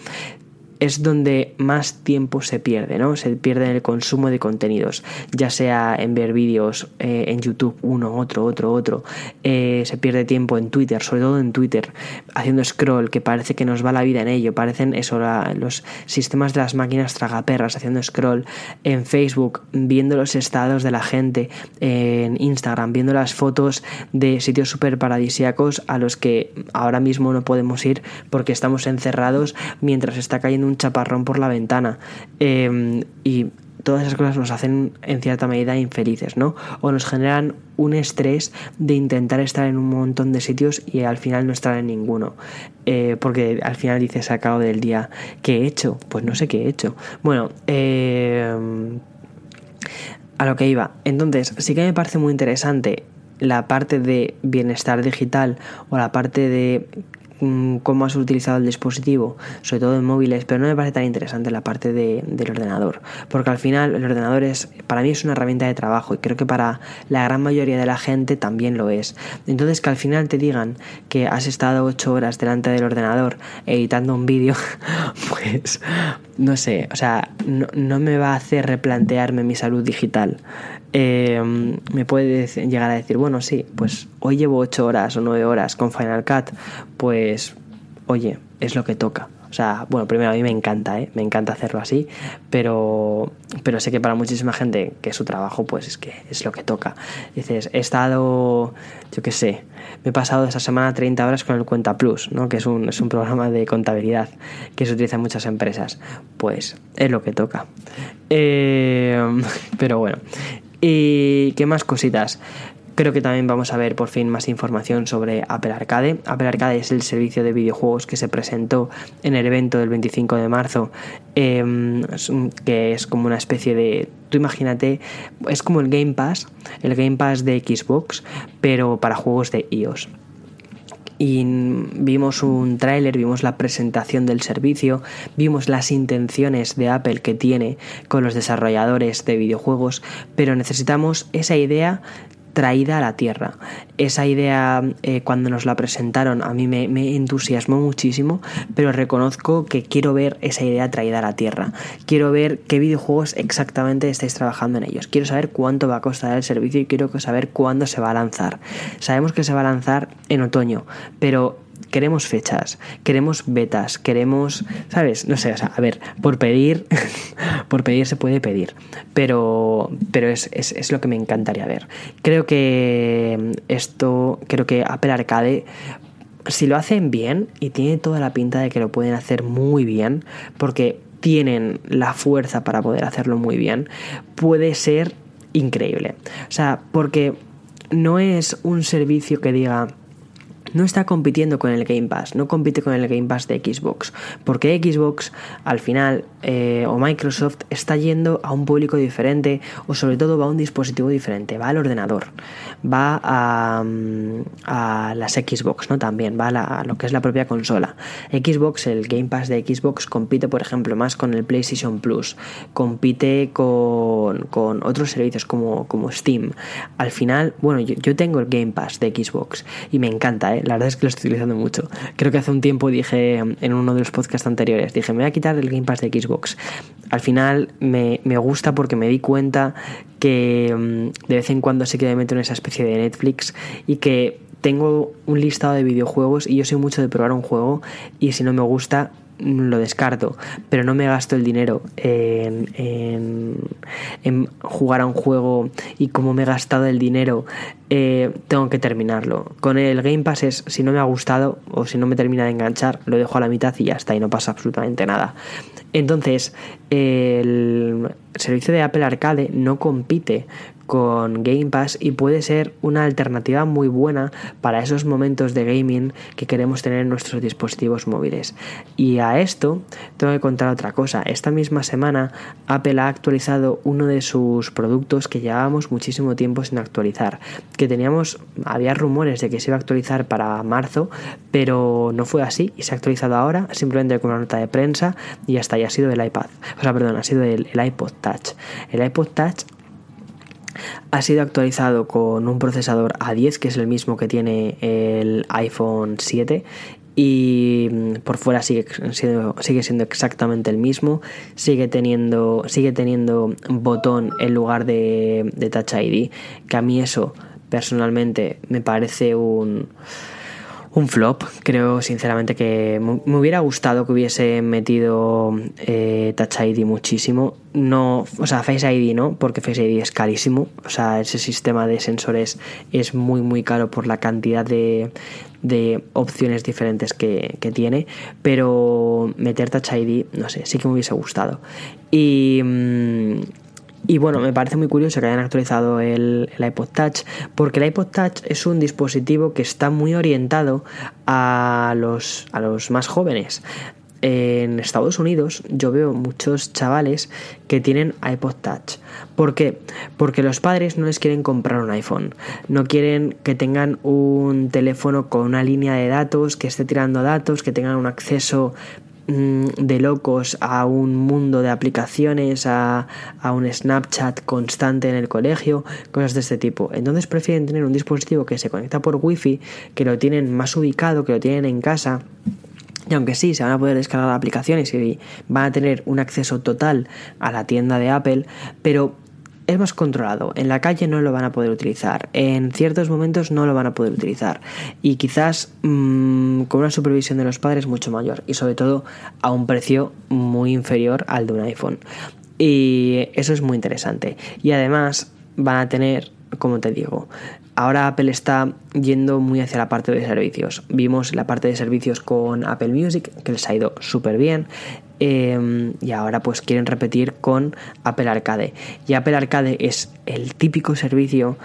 es donde más tiempo se pierde, ¿no? Se pierde en el consumo de contenidos, ya sea en ver vídeos eh, en YouTube, uno, otro, otro, otro. Eh, se pierde tiempo en Twitter, sobre todo en Twitter, haciendo scroll, que parece que nos va la vida en ello. Parecen eso, los sistemas de las máquinas tragaperras haciendo scroll. En Facebook, viendo los estados de la gente. En Instagram, viendo las fotos de sitios súper paradisíacos a los que ahora mismo no podemos ir porque estamos encerrados mientras está cayendo un chaparrón por la ventana. Em, y todas esas cosas nos hacen en cierta medida infelices, ¿no? O nos generan un estrés de intentar estar en un montón de sitios y al final no estar en ninguno. Eh, porque al final dices a cabo del día, ¿qué he hecho? Pues no sé qué he hecho. Bueno, em, a lo que iba. Entonces, sí que me parece muy interesante la parte de bienestar digital o la parte de cómo has utilizado el dispositivo, sobre todo en móviles, pero no me parece tan interesante la parte de, del ordenador, porque al final el ordenador es, para mí es una herramienta de trabajo y creo que para la gran mayoría de la gente también lo es. Entonces que al final te digan que has estado 8 horas delante del ordenador editando un vídeo, pues no sé, o sea, no me va a hacer replantearme mi salud digital. Em, me puede llegar a decir, bueno, sí, pues hoy llevo 8 horas o 9 horas con Final Cut, pues oye, es lo que toca. O sea, bueno, primero a mí me encanta, ¿eh? me encanta hacerlo así, pero, pero sé que para muchísima gente que su trabajo, pues es que es lo que toca. Dices, he estado, yo qué sé, me he pasado esa semana 30 horas con el Cuenta Plus, ¿no? que es un, es un programa de contabilidad que se utiliza en muchas empresas. Pues es lo que toca. Eh, pero bueno, ¿Y qué más cositas? Creo que también vamos a ver por fin más información sobre Apple Arcade. Apple Arcade es el servicio de videojuegos que se presentó en el evento del 25 de marzo, em, que es como una especie de... Tú imagínate, es como el Game Pass, el Game Pass de Xbox, pero para juegos de iOS y vimos un tráiler, vimos la presentación del servicio, vimos las intenciones de Apple que tiene con los desarrolladores de videojuegos, pero necesitamos esa idea traída a la tierra. Esa idea eh, cuando nos la presentaron a mí me, me, entusiasmó muchísimo, pero reconozco que quiero ver esa idea traída a la tierra. Quiero ver qué videojuegos exactamente estáis trabajando en ellos. Quiero saber cuánto va a costar el servicio y quiero saber cuándo se va a lanzar. Sabemos que se va a lanzar en otoño, pero queremos fechas, queremos betas, queremos, ¿sabes? No sé, o sea, a ver, por pedir, por pedir se puede pedir, pero, pero es, es, es, lo que me encantaría ver. Creo que esto, creo que Apple Arcade, si lo hacen bien, y tiene toda la pinta de que lo pueden hacer muy bien, porque tienen la fuerza para poder hacerlo muy bien, puede ser increíble. O sea, porque no es un servicio que diga no está compitiendo con el Game Pass, no compite con el Game Pass de Xbox, porque Xbox al final eh, o Microsoft está yendo a un público diferente o sobre todo va a un dispositivo diferente, va al ordenador, va a, mm, las Xbox, ¿no? También va a, lo que es la propia consola. Xbox, el Game Pass de Xbox compite, por ejemplo, más con el PlayStation Plus, compite con, con otros servicios como, como Steam. Al final, bueno, yo, yo tengo el Game Pass de Xbox y me encanta, ¿eh? La verdad es que lo estoy utilizando mucho. Creo que hace un tiempo dije en uno de los podcasts anteriores, dije, me voy a quitar el Game Pass de Xbox. Al final me, gusta porque me di cuenta que mm, de vez en cuando sí que me meto en esa especie de Netflix y que tengo un listado de videojuegos y yo soy mucho de probar un juego y si no me gusta lo descarto, pero no me gasto el dinero en, en, jugar a un juego y como me he gastado el dinero, eh, tengo que terminarlo. Con el Game Pass es, si no me ha gustado o si no me termina de enganchar, lo dejo a la mitad y ya está, y no pasa absolutamente nada. Entonces, el servicio de Apple Arcade no compite con Game Pass y puede ser una alternativa muy buena para esos momentos de gaming que queremos tener en nuestros dispositivos móviles. Y a esto tengo que contar otra cosa. Esta misma semana Apple ha actualizado uno de sus productos que llevábamos muchísimo tiempo sin actualizar. Que teníamos, había rumores de que se iba a actualizar para marzo, pero no fue así y se ha actualizado ahora simplemente con una nota de prensa y hasta ya ha sido el iPad. O sea, perdón, ha sido el, el iPod Touch. El iPod Touch ha sido actualizado con un procesador A10 que es el mismo que tiene el iPhone 7 y mm, por fuera sigue siendo, sigue siendo exactamente el mismo sigue teniendo sigue teniendo botón en lugar de, de Touch ID que a mí eso personalmente me parece un un flop. Creo sinceramente que me hubiera gustado que hubiese metido eh, Touch ID muchísimo. No, o sea, Face ID no, porque Face ID es carísimo. O sea, ese sistema de sensores es muy muy caro por la cantidad de, opciones diferentes que, que, tiene. Pero meter Touch ID, no sé, sí que me hubiese gustado. Y. Mm, y bueno, me parece muy curioso que hayan actualizado el, iPod Touch, porque el iPod Touch es un dispositivo que está muy orientado a los, a los más jóvenes. En Estados Unidos yo veo muchos chavales que tienen iPod Touch. ¿Por qué? Porque los padres no les quieren comprar un iPhone. No quieren que tengan un teléfono con una línea de datos, que esté tirando datos, que tengan un acceso de locos a un mundo de aplicaciones, a, a, un Snapchat constante en el colegio, cosas de este tipo. Entonces prefieren tener un dispositivo que se conecta por wifi, que lo tienen más ubicado, que lo tienen en casa. Y aunque sí, se van a poder descargar aplicaciones y van a tener un acceso total a la tienda de Apple, pero es más controlado. En la calle no lo van a poder utilizar. En ciertos momentos no lo van a poder utilizar. Y quizás mmm, con una supervisión de los padres mucho mayor. Y sobre todo a un precio muy inferior al de un iPhone. Y eso es muy interesante. Y además van a tener, como te digo, ahora Apple está yendo muy hacia la parte de servicios. Vimos la parte de servicios con Apple Music, que les ha ido súper bien. Em, y ahora pues quieren repetir con Apple Arcade. Y Apple Arcade es el típico servicio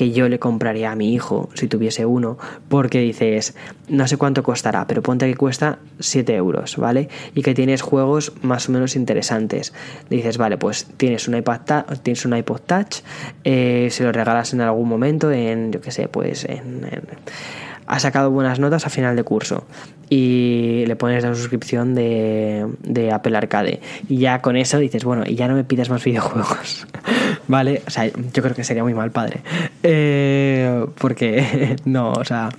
que yo le compraría a mi hijo si tuviese uno, porque dices, no sé cuánto costará, pero ponte que cuesta 7 euros, ¿vale? Y que tienes juegos más o menos interesantes. Dices, vale, pues tienes un iPad, tienes un iPod Touch, eh, se lo regalas en algún momento en, yo qué sé, pues en ha sacado buenas notas a final de curso y le pones la suscripción de, de Apple Arcade y ya con eso dices, bueno, y ya no me pidas más videojuegos, ¿vale? O sea, yo creo que sería muy mal padre. Eh, porque, no, o sea,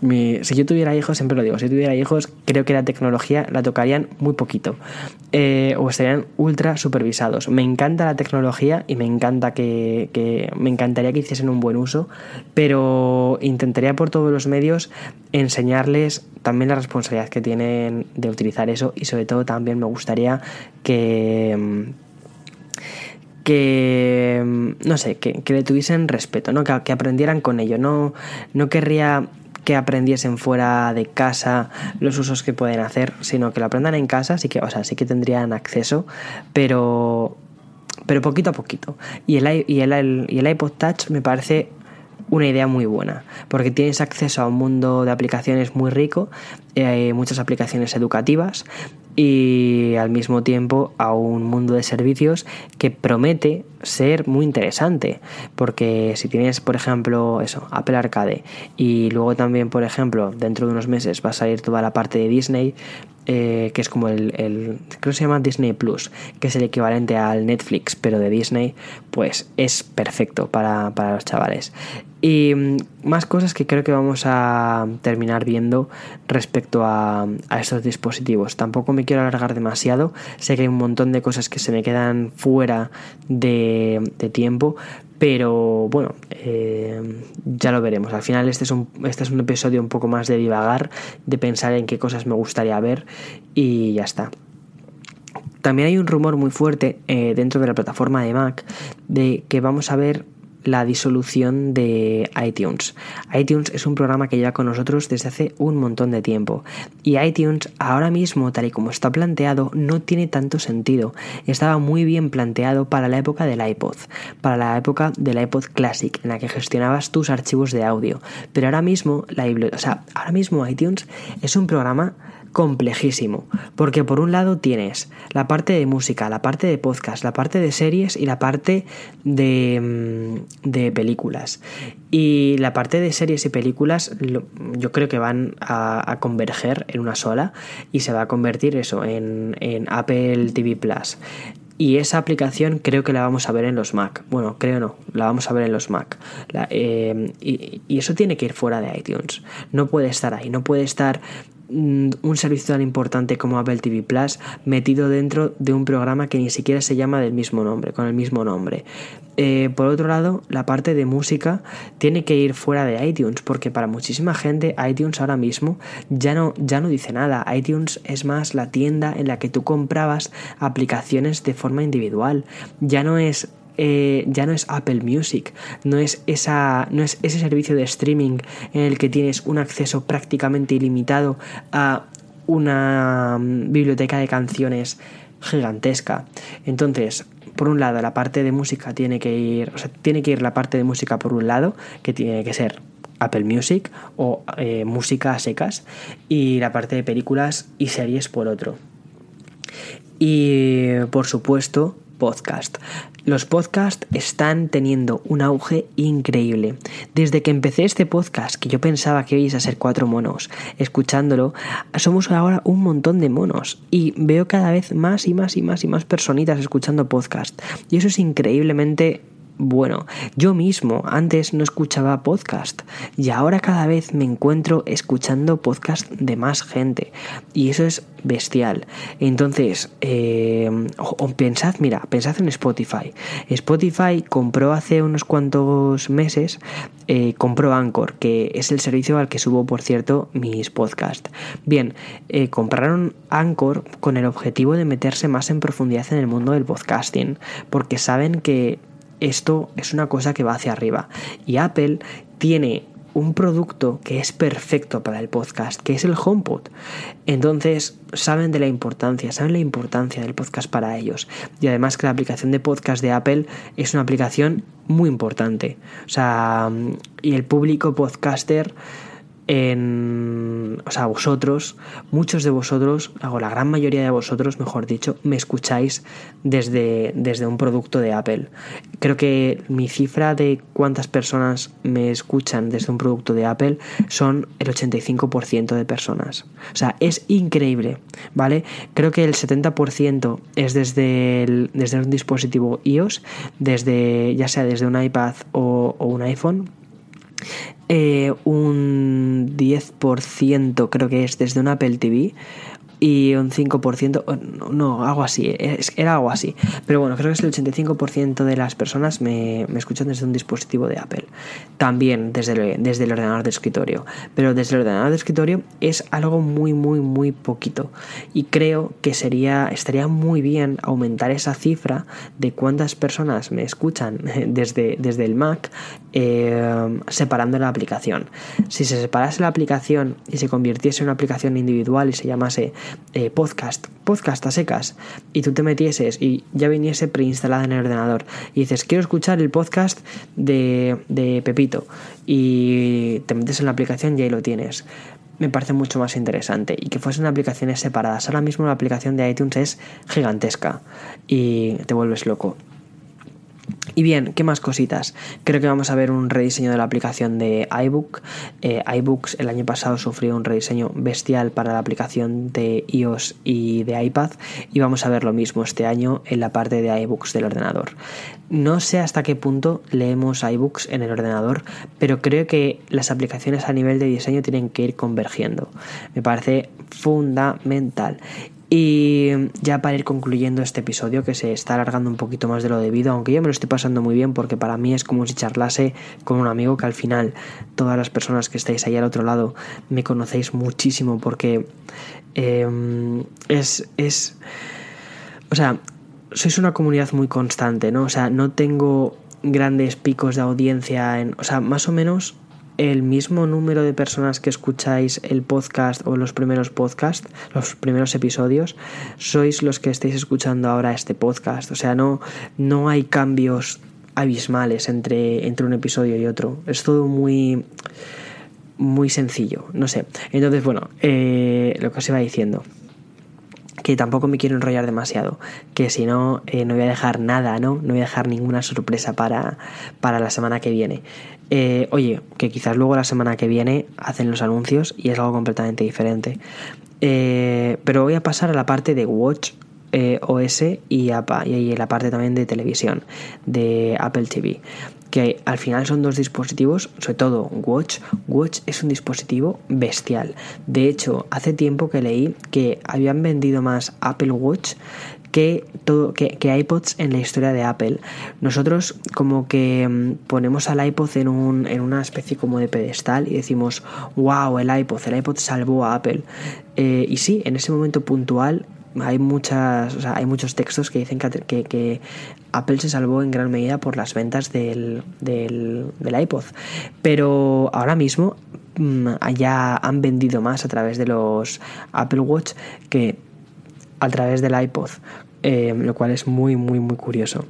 mi, si yo tuviera hijos, siempre lo digo, si tuviera hijos, creo que la tecnología la tocarían muy poquito eh, o estarían ultra supervisados. Me encanta la tecnología y me encanta que, que me encantaría que hiciesen un buen uso, pero intentaría por todos los medios enseñarles también la responsabilidad que tienen de utilizar eso y sobre todo también me gustaría que que no sé, que, le tuviesen respeto, ¿no? Que, aprendieran con ello. No, no querría que aprendiesen fuera de casa los usos que pueden hacer, sino que lo aprendan en casa, sí que, o sea, sí que tendrían acceso, pero, pero poquito a poquito. Y el, y el, y el iPod Touch me parece una idea muy buena, porque tienes acceso a un mundo de aplicaciones muy rico, eh, muchas aplicaciones educativas y al mismo tiempo a un mundo de servicios que promete ser muy interesante porque si tienes por ejemplo eso Apple Arcade y luego también por ejemplo dentro de unos meses va a salir toda la parte de Disney eh, que es como el, el, creo que se llama Disney Plus, que es el equivalente al Netflix, pero de Disney, pues es perfecto para, para los chavales. Y mm, más cosas que creo que vamos a terminar viendo respecto a, a, estos dispositivos. Tampoco me quiero alargar demasiado. Sé que hay un montón de cosas que se me quedan fuera de, de tiempo. Pero bueno, eh, ya lo veremos. Al final este es, un, este es un episodio un poco más de divagar, de pensar en qué cosas me gustaría ver y ya está. También hay un rumor muy fuerte eh, dentro de la plataforma de Mac de que vamos a ver la disolución de iTunes. iTunes es un programa que lleva con nosotros desde hace un montón de tiempo y iTunes ahora mismo, tal y como está planteado, no tiene tanto sentido. Estaba muy bien planteado para la época del iPod, para la época del iPod Classic, en la que gestionabas tus archivos de audio. Pero ahora mismo, la o sea, ahora mismo iTunes es un programa complejísimo, porque por un lado tienes la parte de música, la parte de podcast, la parte de series y la parte de, mm, de películas. Y la parte de series y películas yo creo que van a, converger en una sola y se va a convertir eso en, en Apple TV Plus. Y esa aplicación creo que la vamos a ver en los Mac. Bueno, creo no, la vamos a ver en los Mac. Eh, y, eso tiene que ir fuera de iTunes. No puede estar ahí, no puede estar un servicio tan importante como Apple TV Plus metido dentro de un programa que ni siquiera se llama del mismo nombre, con el mismo nombre. Eh, por otro lado, la parte de música tiene que ir fuera de iTunes, porque para muchísima gente iTunes ahora mismo ya no, ya no dice nada. iTunes es más la tienda en la que tú comprabas aplicaciones de forma individual. Ya no es eh, ya no es Apple Music, no es, esa, no es ese servicio de streaming en el que tienes un acceso prácticamente ilimitado a una mm, biblioteca de canciones gigantesca. Entonces, por un lado, la parte de música tiene que ir, o sea, tiene que ir la parte de música por un lado, que tiene que ser Apple Music o eh, música a secas, y la parte de películas y series por otro. Y por supuesto, podcast. Los podcasts están teniendo un auge increíble. Desde que empecé este podcast, que yo pensaba que ibais a ser cuatro monos, escuchándolo, somos ahora un montón de monos y veo cada vez más y más y más y más personitas escuchando podcast. Y eso es increíblemente bueno, yo mismo antes no escuchaba podcast y ahora cada vez me encuentro escuchando podcast de más gente y eso es bestial. Entonces, eh, pensad, mira, pensad en Spotify. Spotify compró hace unos cuantos meses, eh, compró Anchor, que es el servicio al que subo, por cierto, mis podcasts. Bien, eh, compraron Anchor con el objetivo de meterse más en profundidad en el mundo del podcasting, porque saben que esto es una cosa que va hacia arriba. Y Apple tiene un producto que es perfecto para el podcast, que es el HomePod. Entonces, saben de la importancia, saben la importancia del podcast para ellos. Y además que la aplicación de podcast de Apple es una aplicación muy importante. O sea, y el público podcaster en, o sea, vosotros, muchos de vosotros, o la gran mayoría de vosotros, mejor dicho, me escucháis desde, desde un producto de Apple. Creo que mi cifra de cuántas personas me escuchan desde un producto de Apple son el 85% de personas. O sea, es increíble, ¿vale? Creo que el 70% es desde, desde un dispositivo iOS, desde, ya sea desde un iPad o, o un iPhone eh, un 10% creo que es desde un Apple TV y un 5%, no, algo así, era algo así. Pero bueno, creo que es el 85% de las personas me, me, escuchan desde un dispositivo de Apple. También desde el, desde el ordenador de escritorio. Pero desde el ordenador de escritorio es algo muy, muy, muy poquito. Y creo que sería, estaría muy bien aumentar esa cifra de cuántas personas me escuchan desde, desde el Mac eh, separando la aplicación. Si se separase la aplicación y se convirtiese en una aplicación individual y se llamase eh, podcast, podcast a secas, y tú te metieses y ya viniese preinstalada en el ordenador, y dices, quiero escuchar el podcast de, de Pepito, y te metes en la aplicación y ahí lo tienes me parece mucho más interesante y que fuesen aplicaciones separadas. Ahora mismo la aplicación de iTunes es gigantesca y te vuelves loco. Y bien, ¿qué más cositas? Creo que vamos a ver un rediseño de la aplicación de iBook. Eh, iBooks el año pasado sufrió un rediseño bestial para la aplicación de iOS y de iPad y vamos a ver lo mismo este año en la parte de iBooks del ordenador. No sé hasta qué punto leemos iBooks en el ordenador, pero creo que las aplicaciones a nivel de diseño tienen que ir convergiendo. Me parece fundamental. Y ya para ir concluyendo este episodio, que se está alargando un poquito más de lo debido, aunque yo me lo estoy pasando muy bien porque para mí es como si charlase con un amigo que al final todas las personas que estáis ahí al otro lado me conocéis muchísimo porque em, es, es... O sea, sois una comunidad muy constante, ¿no? O sea, no tengo grandes picos de audiencia en... O sea, más o menos el mismo número de personas que escucháis el podcast o los primeros podcasts, los primeros episodios, sois los que estáis escuchando ahora este podcast. O sea, no, no hay cambios abismales entre, entre un episodio y otro. Es todo muy muy sencillo, no sé. Entonces, bueno, eh, lo que os iba diciendo que tampoco me quiero enrollar demasiado, que si no, eh, no voy a dejar nada, ¿no? No voy a dejar ninguna sorpresa para, para la semana que viene. Eh, oye, que quizás luego la semana que viene hacen los anuncios y es algo completamente diferente. Eh, pero voy a pasar a la parte de Watch OS y, y la parte también de televisión, de Apple TV que al final son dos dispositivos, sobre todo Watch. Watch es un dispositivo bestial. De hecho, hace tiempo que leí que habían vendido más Apple Watch que, todo, que, iPods en la historia de Apple. Nosotros como que mm, ponemos al iPod en, un, en una especie como de pedestal y decimos, wow, el iPod, el iPod salvó a Apple. Eh, y sí, en ese momento puntual hay muchas o sea, hay muchos textos que dicen que, Apple se salvó en gran medida por las ventas del, del, del iPod. Pero ahora mismo mm, ya han vendido más a través de los Apple Watch que a través del iPod eh, lo cual es muy muy muy curioso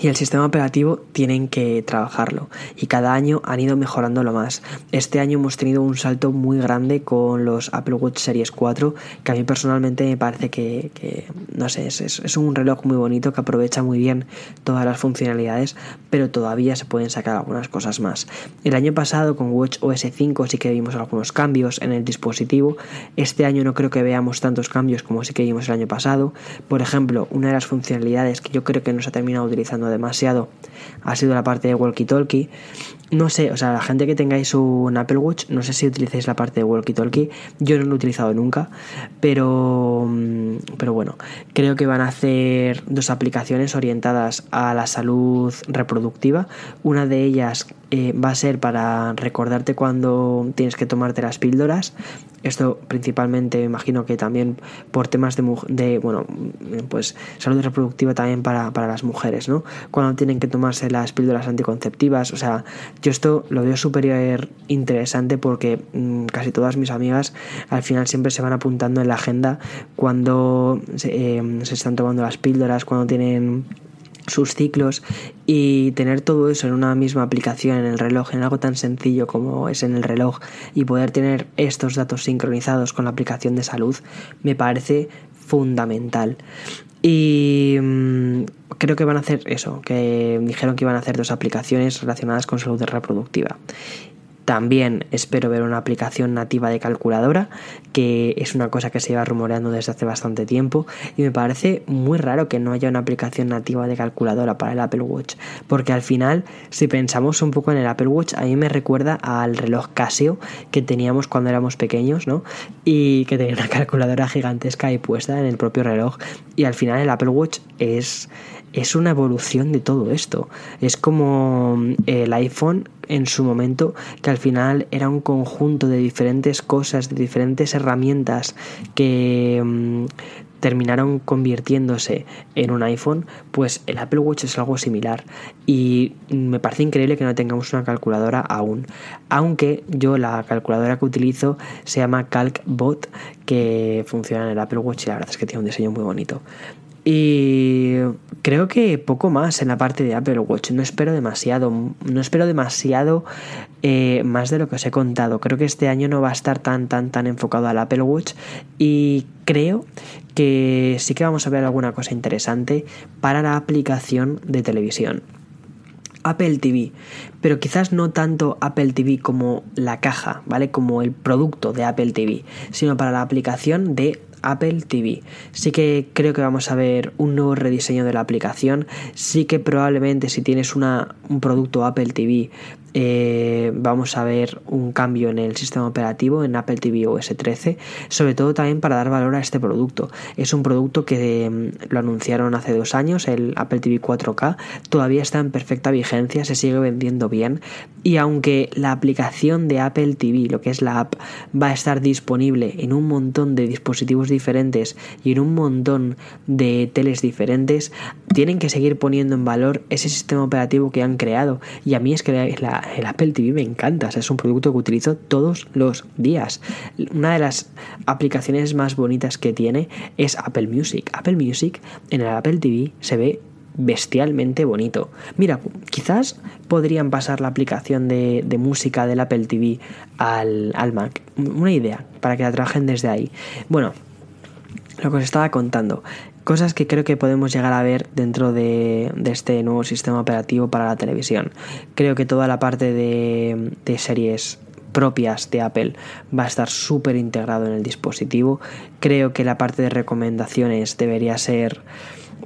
y el sistema operativo tienen que trabajarlo y cada año han ido mejorándolo más. Este año hemos tenido un salto muy grande con los Apple Watch Series 4 que a mí personalmente me parece que, no sé, es, es, un reloj muy bonito que aprovecha muy bien todas las funcionalidades pero todavía se pueden sacar algunas cosas más. El año pasado con Watch OS 5 sí que vimos algunos cambios en el dispositivo. Este año no creo que veamos tantos cambios como sí que vimos el año pasado. Por ejemplo, una de las funcionalidades que yo creo que no se ha terminado utilizando demasiado ha sido la parte de walkie-talkie. No sé, o sea, la gente que tengáis un Apple Watch, no sé si utilizáis la parte de walkie-talkie. Yo no lo he utilizado nunca, pero, mm, pero bueno, creo que van a hacer dos aplicaciones orientadas a la salud reproductiva. Una de ellas eh, va a ser para recordarte cuando tienes que tomarte las píldoras esto principalmente me imagino que también por temas de, de bueno, pues salud reproductiva también para, las mujeres, ¿no? Cuando tienen que tomarse las píldoras anticonceptivas. O sea, yo esto lo veo súper interesante porque mm, casi todas mis amigas al final siempre se van apuntando en la agenda cuando se, se están tomando las píldoras, cuando tienen sus ciclos y tener todo eso en una misma aplicación en el reloj, en algo tan sencillo como es en el reloj y poder tener estos datos sincronizados con la aplicación de salud me parece fundamental. Y mm, creo que van a hacer eso, que dijeron que iban a hacer dos aplicaciones relacionadas con salud reproductiva. También espero ver una aplicación nativa de calculadora, que es una cosa que se lleva rumoreando desde hace bastante tiempo y me parece muy raro que no haya una aplicación nativa de calculadora para el Apple Watch, porque al final, si pensamos un poco en el Apple Watch, a mí me recuerda al reloj Casio que teníamos cuando éramos pequeños, ¿no? Y que tenía una calculadora gigantesca ahí puesta en el propio reloj y al final el Apple Watch es es una evolución de todo esto. Es como el iPhone en su momento que al final era un conjunto de diferentes cosas, de diferentes herramientas que mm, terminaron convirtiéndose en un iPhone, pues el Apple Watch es algo similar. Y me parece increíble que no tengamos una calculadora aún. Aunque yo la calculadora que utilizo se llama CalcBot, que funciona en el Apple Watch y la verdad es que tiene un diseño muy bonito. Y creo que poco más en la parte de Apple Watch. No espero demasiado. No espero demasiado eh, más de lo que os he contado. Creo que este año no va a estar tan, tan, tan enfocado al Apple Watch. Y creo que sí que vamos a ver alguna cosa interesante para la aplicación de televisión. Apple TV, pero quizás no tanto Apple TV como la caja, ¿vale? Como el producto de Apple TV, sino para la aplicación de Apple TV. Sí que creo que vamos a ver un nuevo rediseño de la aplicación. Sí que probablemente si tienes una, un producto Apple TV eh, vamos a ver un cambio en el sistema operativo en Apple TV OS 13, sobre todo también para dar valor a este producto. Es un producto que mm, lo anunciaron hace dos años, el Apple TV 4K, todavía está en perfecta vigencia, se sigue vendiendo bien. Y aunque la aplicación de Apple TV, lo que es la app, va a estar disponible en un montón de dispositivos diferentes y en un montón de teles diferentes, tienen que seguir poniendo en valor ese sistema operativo que han creado. Y a mí es que la, el Apple TV me encanta, es un producto que utilizo todos los días. Una de las aplicaciones más bonitas que tiene es Apple Music. Apple Music en el Apple TV se ve bestialmente bonito. Mira, quizás podrían pasar la aplicación de, música del Apple TV al, al, Mac. Una idea, para que la trabajen desde ahí. Bueno, lo que os estaba contando cosas que creo que podemos llegar a ver dentro de, este nuevo sistema operativo para la televisión. Creo que toda la parte de, de series propias de Apple va a estar súper integrado en el dispositivo. Creo que la parte de recomendaciones debería ser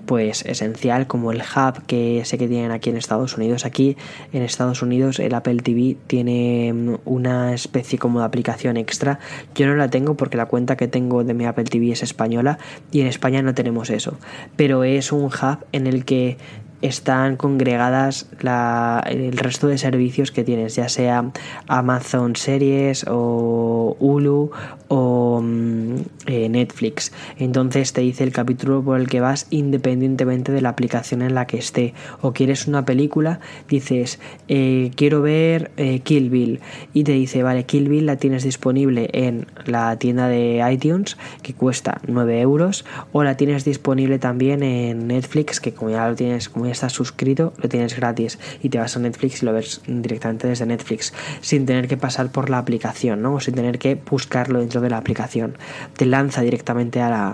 pues esencial como el hub que sé que tienen aquí en Estados Unidos. Aquí en Estados Unidos el Apple TV tiene mm, una especie como de aplicación extra. Yo no la tengo porque la cuenta que tengo de mi Apple TV es española y en España no tenemos eso. Pero es un hub en el que están congregadas el resto de servicios que tienes, ya sea Amazon Series o Hulu o mm, eh, Netflix. Entonces te dice el capítulo por el que vas independientemente de la aplicación en la que esté. O quieres una película, dices eh, quiero ver eh, Kill Bill y te dice vale Kill Bill la tienes disponible en la tienda de iTunes que cuesta 9 euros o la tienes disponible también en Netflix que como ya lo tienes como estás suscrito, lo tienes gratis y te vas a Netflix y lo ves directamente desde Netflix, sin tener que pasar por la aplicación, ¿no? O sin tener que buscarlo dentro de la aplicación. Te lanza directamente a la,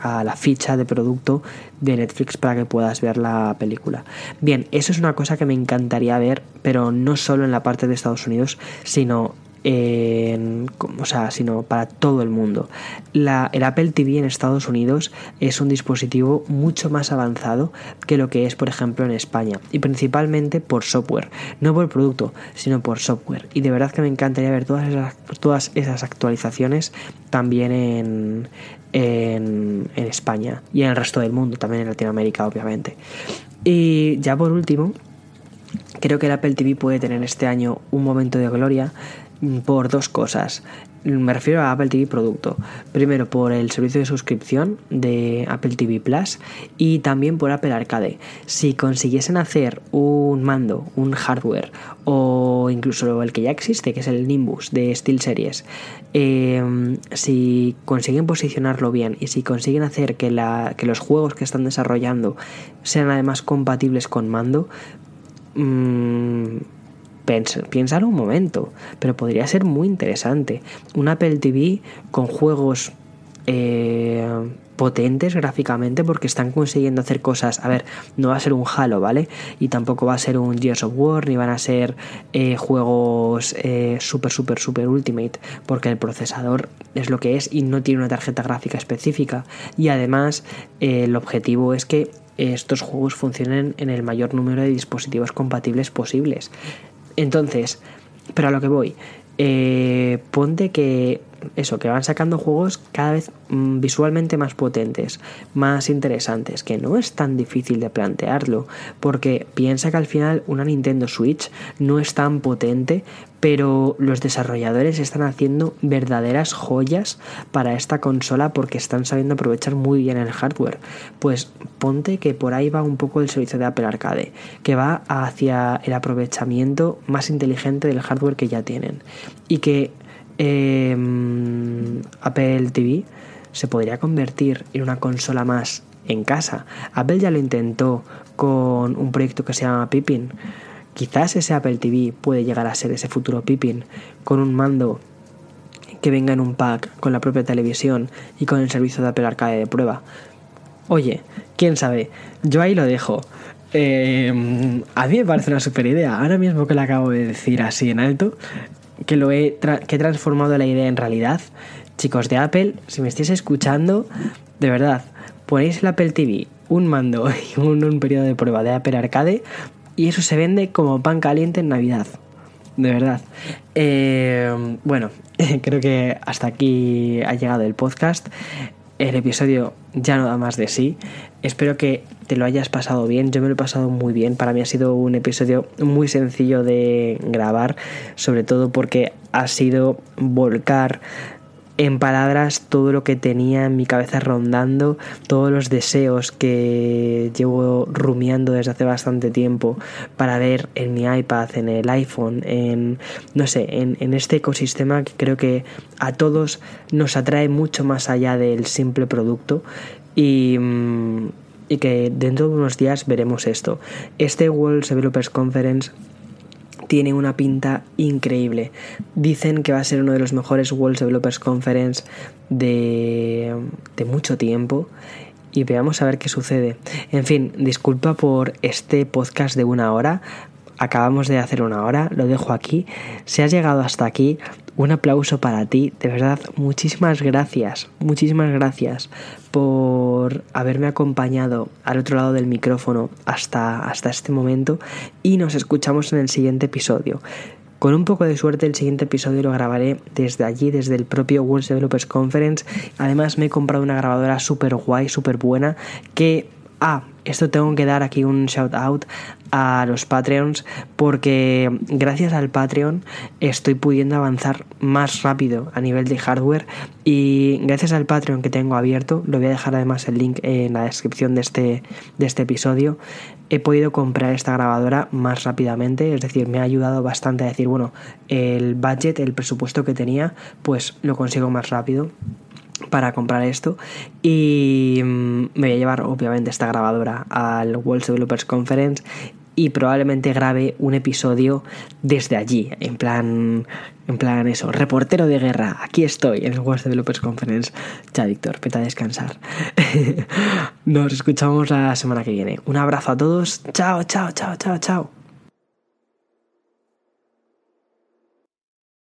a, la ficha de producto de Netflix para que puedas ver la película. Bien, eso es una cosa que me encantaría ver, pero no solo en la parte de Estados Unidos, sino o sea, sino para todo el mundo. El Apple TV en Estados Unidos es un dispositivo mucho más avanzado que lo que es, por ejemplo, en España. Y principalmente por software. No por producto, sino por software. Y de verdad que me encantaría ver todas esas, todas esas actualizaciones también en, en, en España y en el resto del mundo, también en Latinoamérica, obviamente. Y ya por último, creo que el Apple TV puede tener este año un momento de gloria por dos cosas. Me refiero a Apple TV Producto. Primero por el servicio de suscripción de Apple TV Plus y también por Apple Arcade. Si consiguiesen hacer un mando, un hardware o incluso el que ya existe, que es el Nimbus de SteelSeries, eh, si consiguen posicionarlo bien y si consiguen hacer que, la, que los juegos que están desarrollando sean además compatibles con mando, mmm, piénsalo un momento, pero podría ser muy interesante. Un Apple TV con juegos eh, potentes gráficamente porque están consiguiendo hacer cosas. A ver, no va a ser un Halo, ¿vale? Y tampoco va a ser un Gears of War, ni van a ser eh, juegos eh, super, super, super ultimate, porque el procesador es lo que es y no tiene una tarjeta gráfica específica. Y además, el objetivo es que estos juegos funcionen en el mayor número de dispositivos compatibles posibles. Entonces, pero a lo que voy, eh, ponte que eso, que van sacando juegos cada vez mm, visualmente más potentes, más interesantes, que no es tan difícil de plantearlo, porque piensa que al final una Nintendo Switch no es tan potente, pero los desarrolladores están haciendo verdaderas joyas para esta consola porque están sabiendo aprovechar muy bien el hardware. Pues ponte que por ahí va un poco el servicio de Apple Arcade, que va hacia el aprovechamiento más inteligente del hardware que ya tienen y que Em, Apple TV se podría convertir en una consola más en casa. Apple ya lo intentó con un proyecto que se llama Pippin. Quizás ese Apple TV puede llegar a ser ese futuro Pippin con un mando que venga en un pack con la propia televisión y con el servicio de Apple Arcade de prueba. Oye, quién sabe, yo ahí lo dejo. Em, a mí me parece una super idea. Ahora mismo que lo acabo de decir así en alto, que lo he, que he transformado la idea en realidad. Chicos de Apple, si me estáis escuchando, de verdad, ponéis el Apple TV, un mando y un, periodo de prueba de Apple Arcade y eso se vende como pan caliente en Navidad. De verdad. Eh, bueno, creo que hasta aquí ha llegado el podcast. El episodio ya no da más de sí. Espero que te lo hayas pasado bien. Yo me lo he pasado muy bien. Para mí ha sido un episodio muy sencillo de grabar, sobre todo porque ha sido volcar en palabras todo lo que tenía en mi cabeza rondando, todos los deseos que llevo rumiando desde hace bastante tiempo para ver en mi iPad, en el iPhone, en no sé, en, en este ecosistema que creo que a todos nos atrae mucho más allá del simple producto y, mm, y que dentro de unos días veremos esto. Este World Developers Conference tiene una pinta increíble. Dicen que va a ser uno de los mejores World Developers Conference de, de mucho tiempo. Y veamos a ver qué sucede. En fin, disculpa por este podcast de una hora. Acabamos de hacer una hora, lo dejo aquí. Si has llegado hasta aquí, un aplauso para ti, de verdad, muchísimas gracias, muchísimas gracias por haberme acompañado al otro lado del micrófono hasta, hasta este momento y nos escuchamos en el siguiente episodio. Con un poco de suerte el siguiente episodio lo grabaré desde allí, desde el propio World Developers Conference. Además me he comprado una grabadora súper guay, súper buena que... Ah, esto tengo que dar aquí un shout out a los Patreons porque gracias al Patreon estoy pudiendo avanzar más rápido a nivel de hardware y gracias al Patreon que tengo abierto, lo voy a dejar además el link en la descripción de este, de este episodio, he podido comprar esta grabadora más rápidamente, es decir, me ha ayudado bastante a decir, bueno, el budget, el presupuesto que tenía, pues lo consigo más rápido para comprar esto y mm, me voy a llevar obviamente esta grabadora al World Developers Conference y probablemente grabe un episodio desde allí, en plan, en plan eso, reportero de guerra, aquí estoy en el World Developers Conference. Ya, Víctor, vete a descansar. Nos escuchamos la semana que viene. Un abrazo a todos. Chao, chao, chao, chao, chao.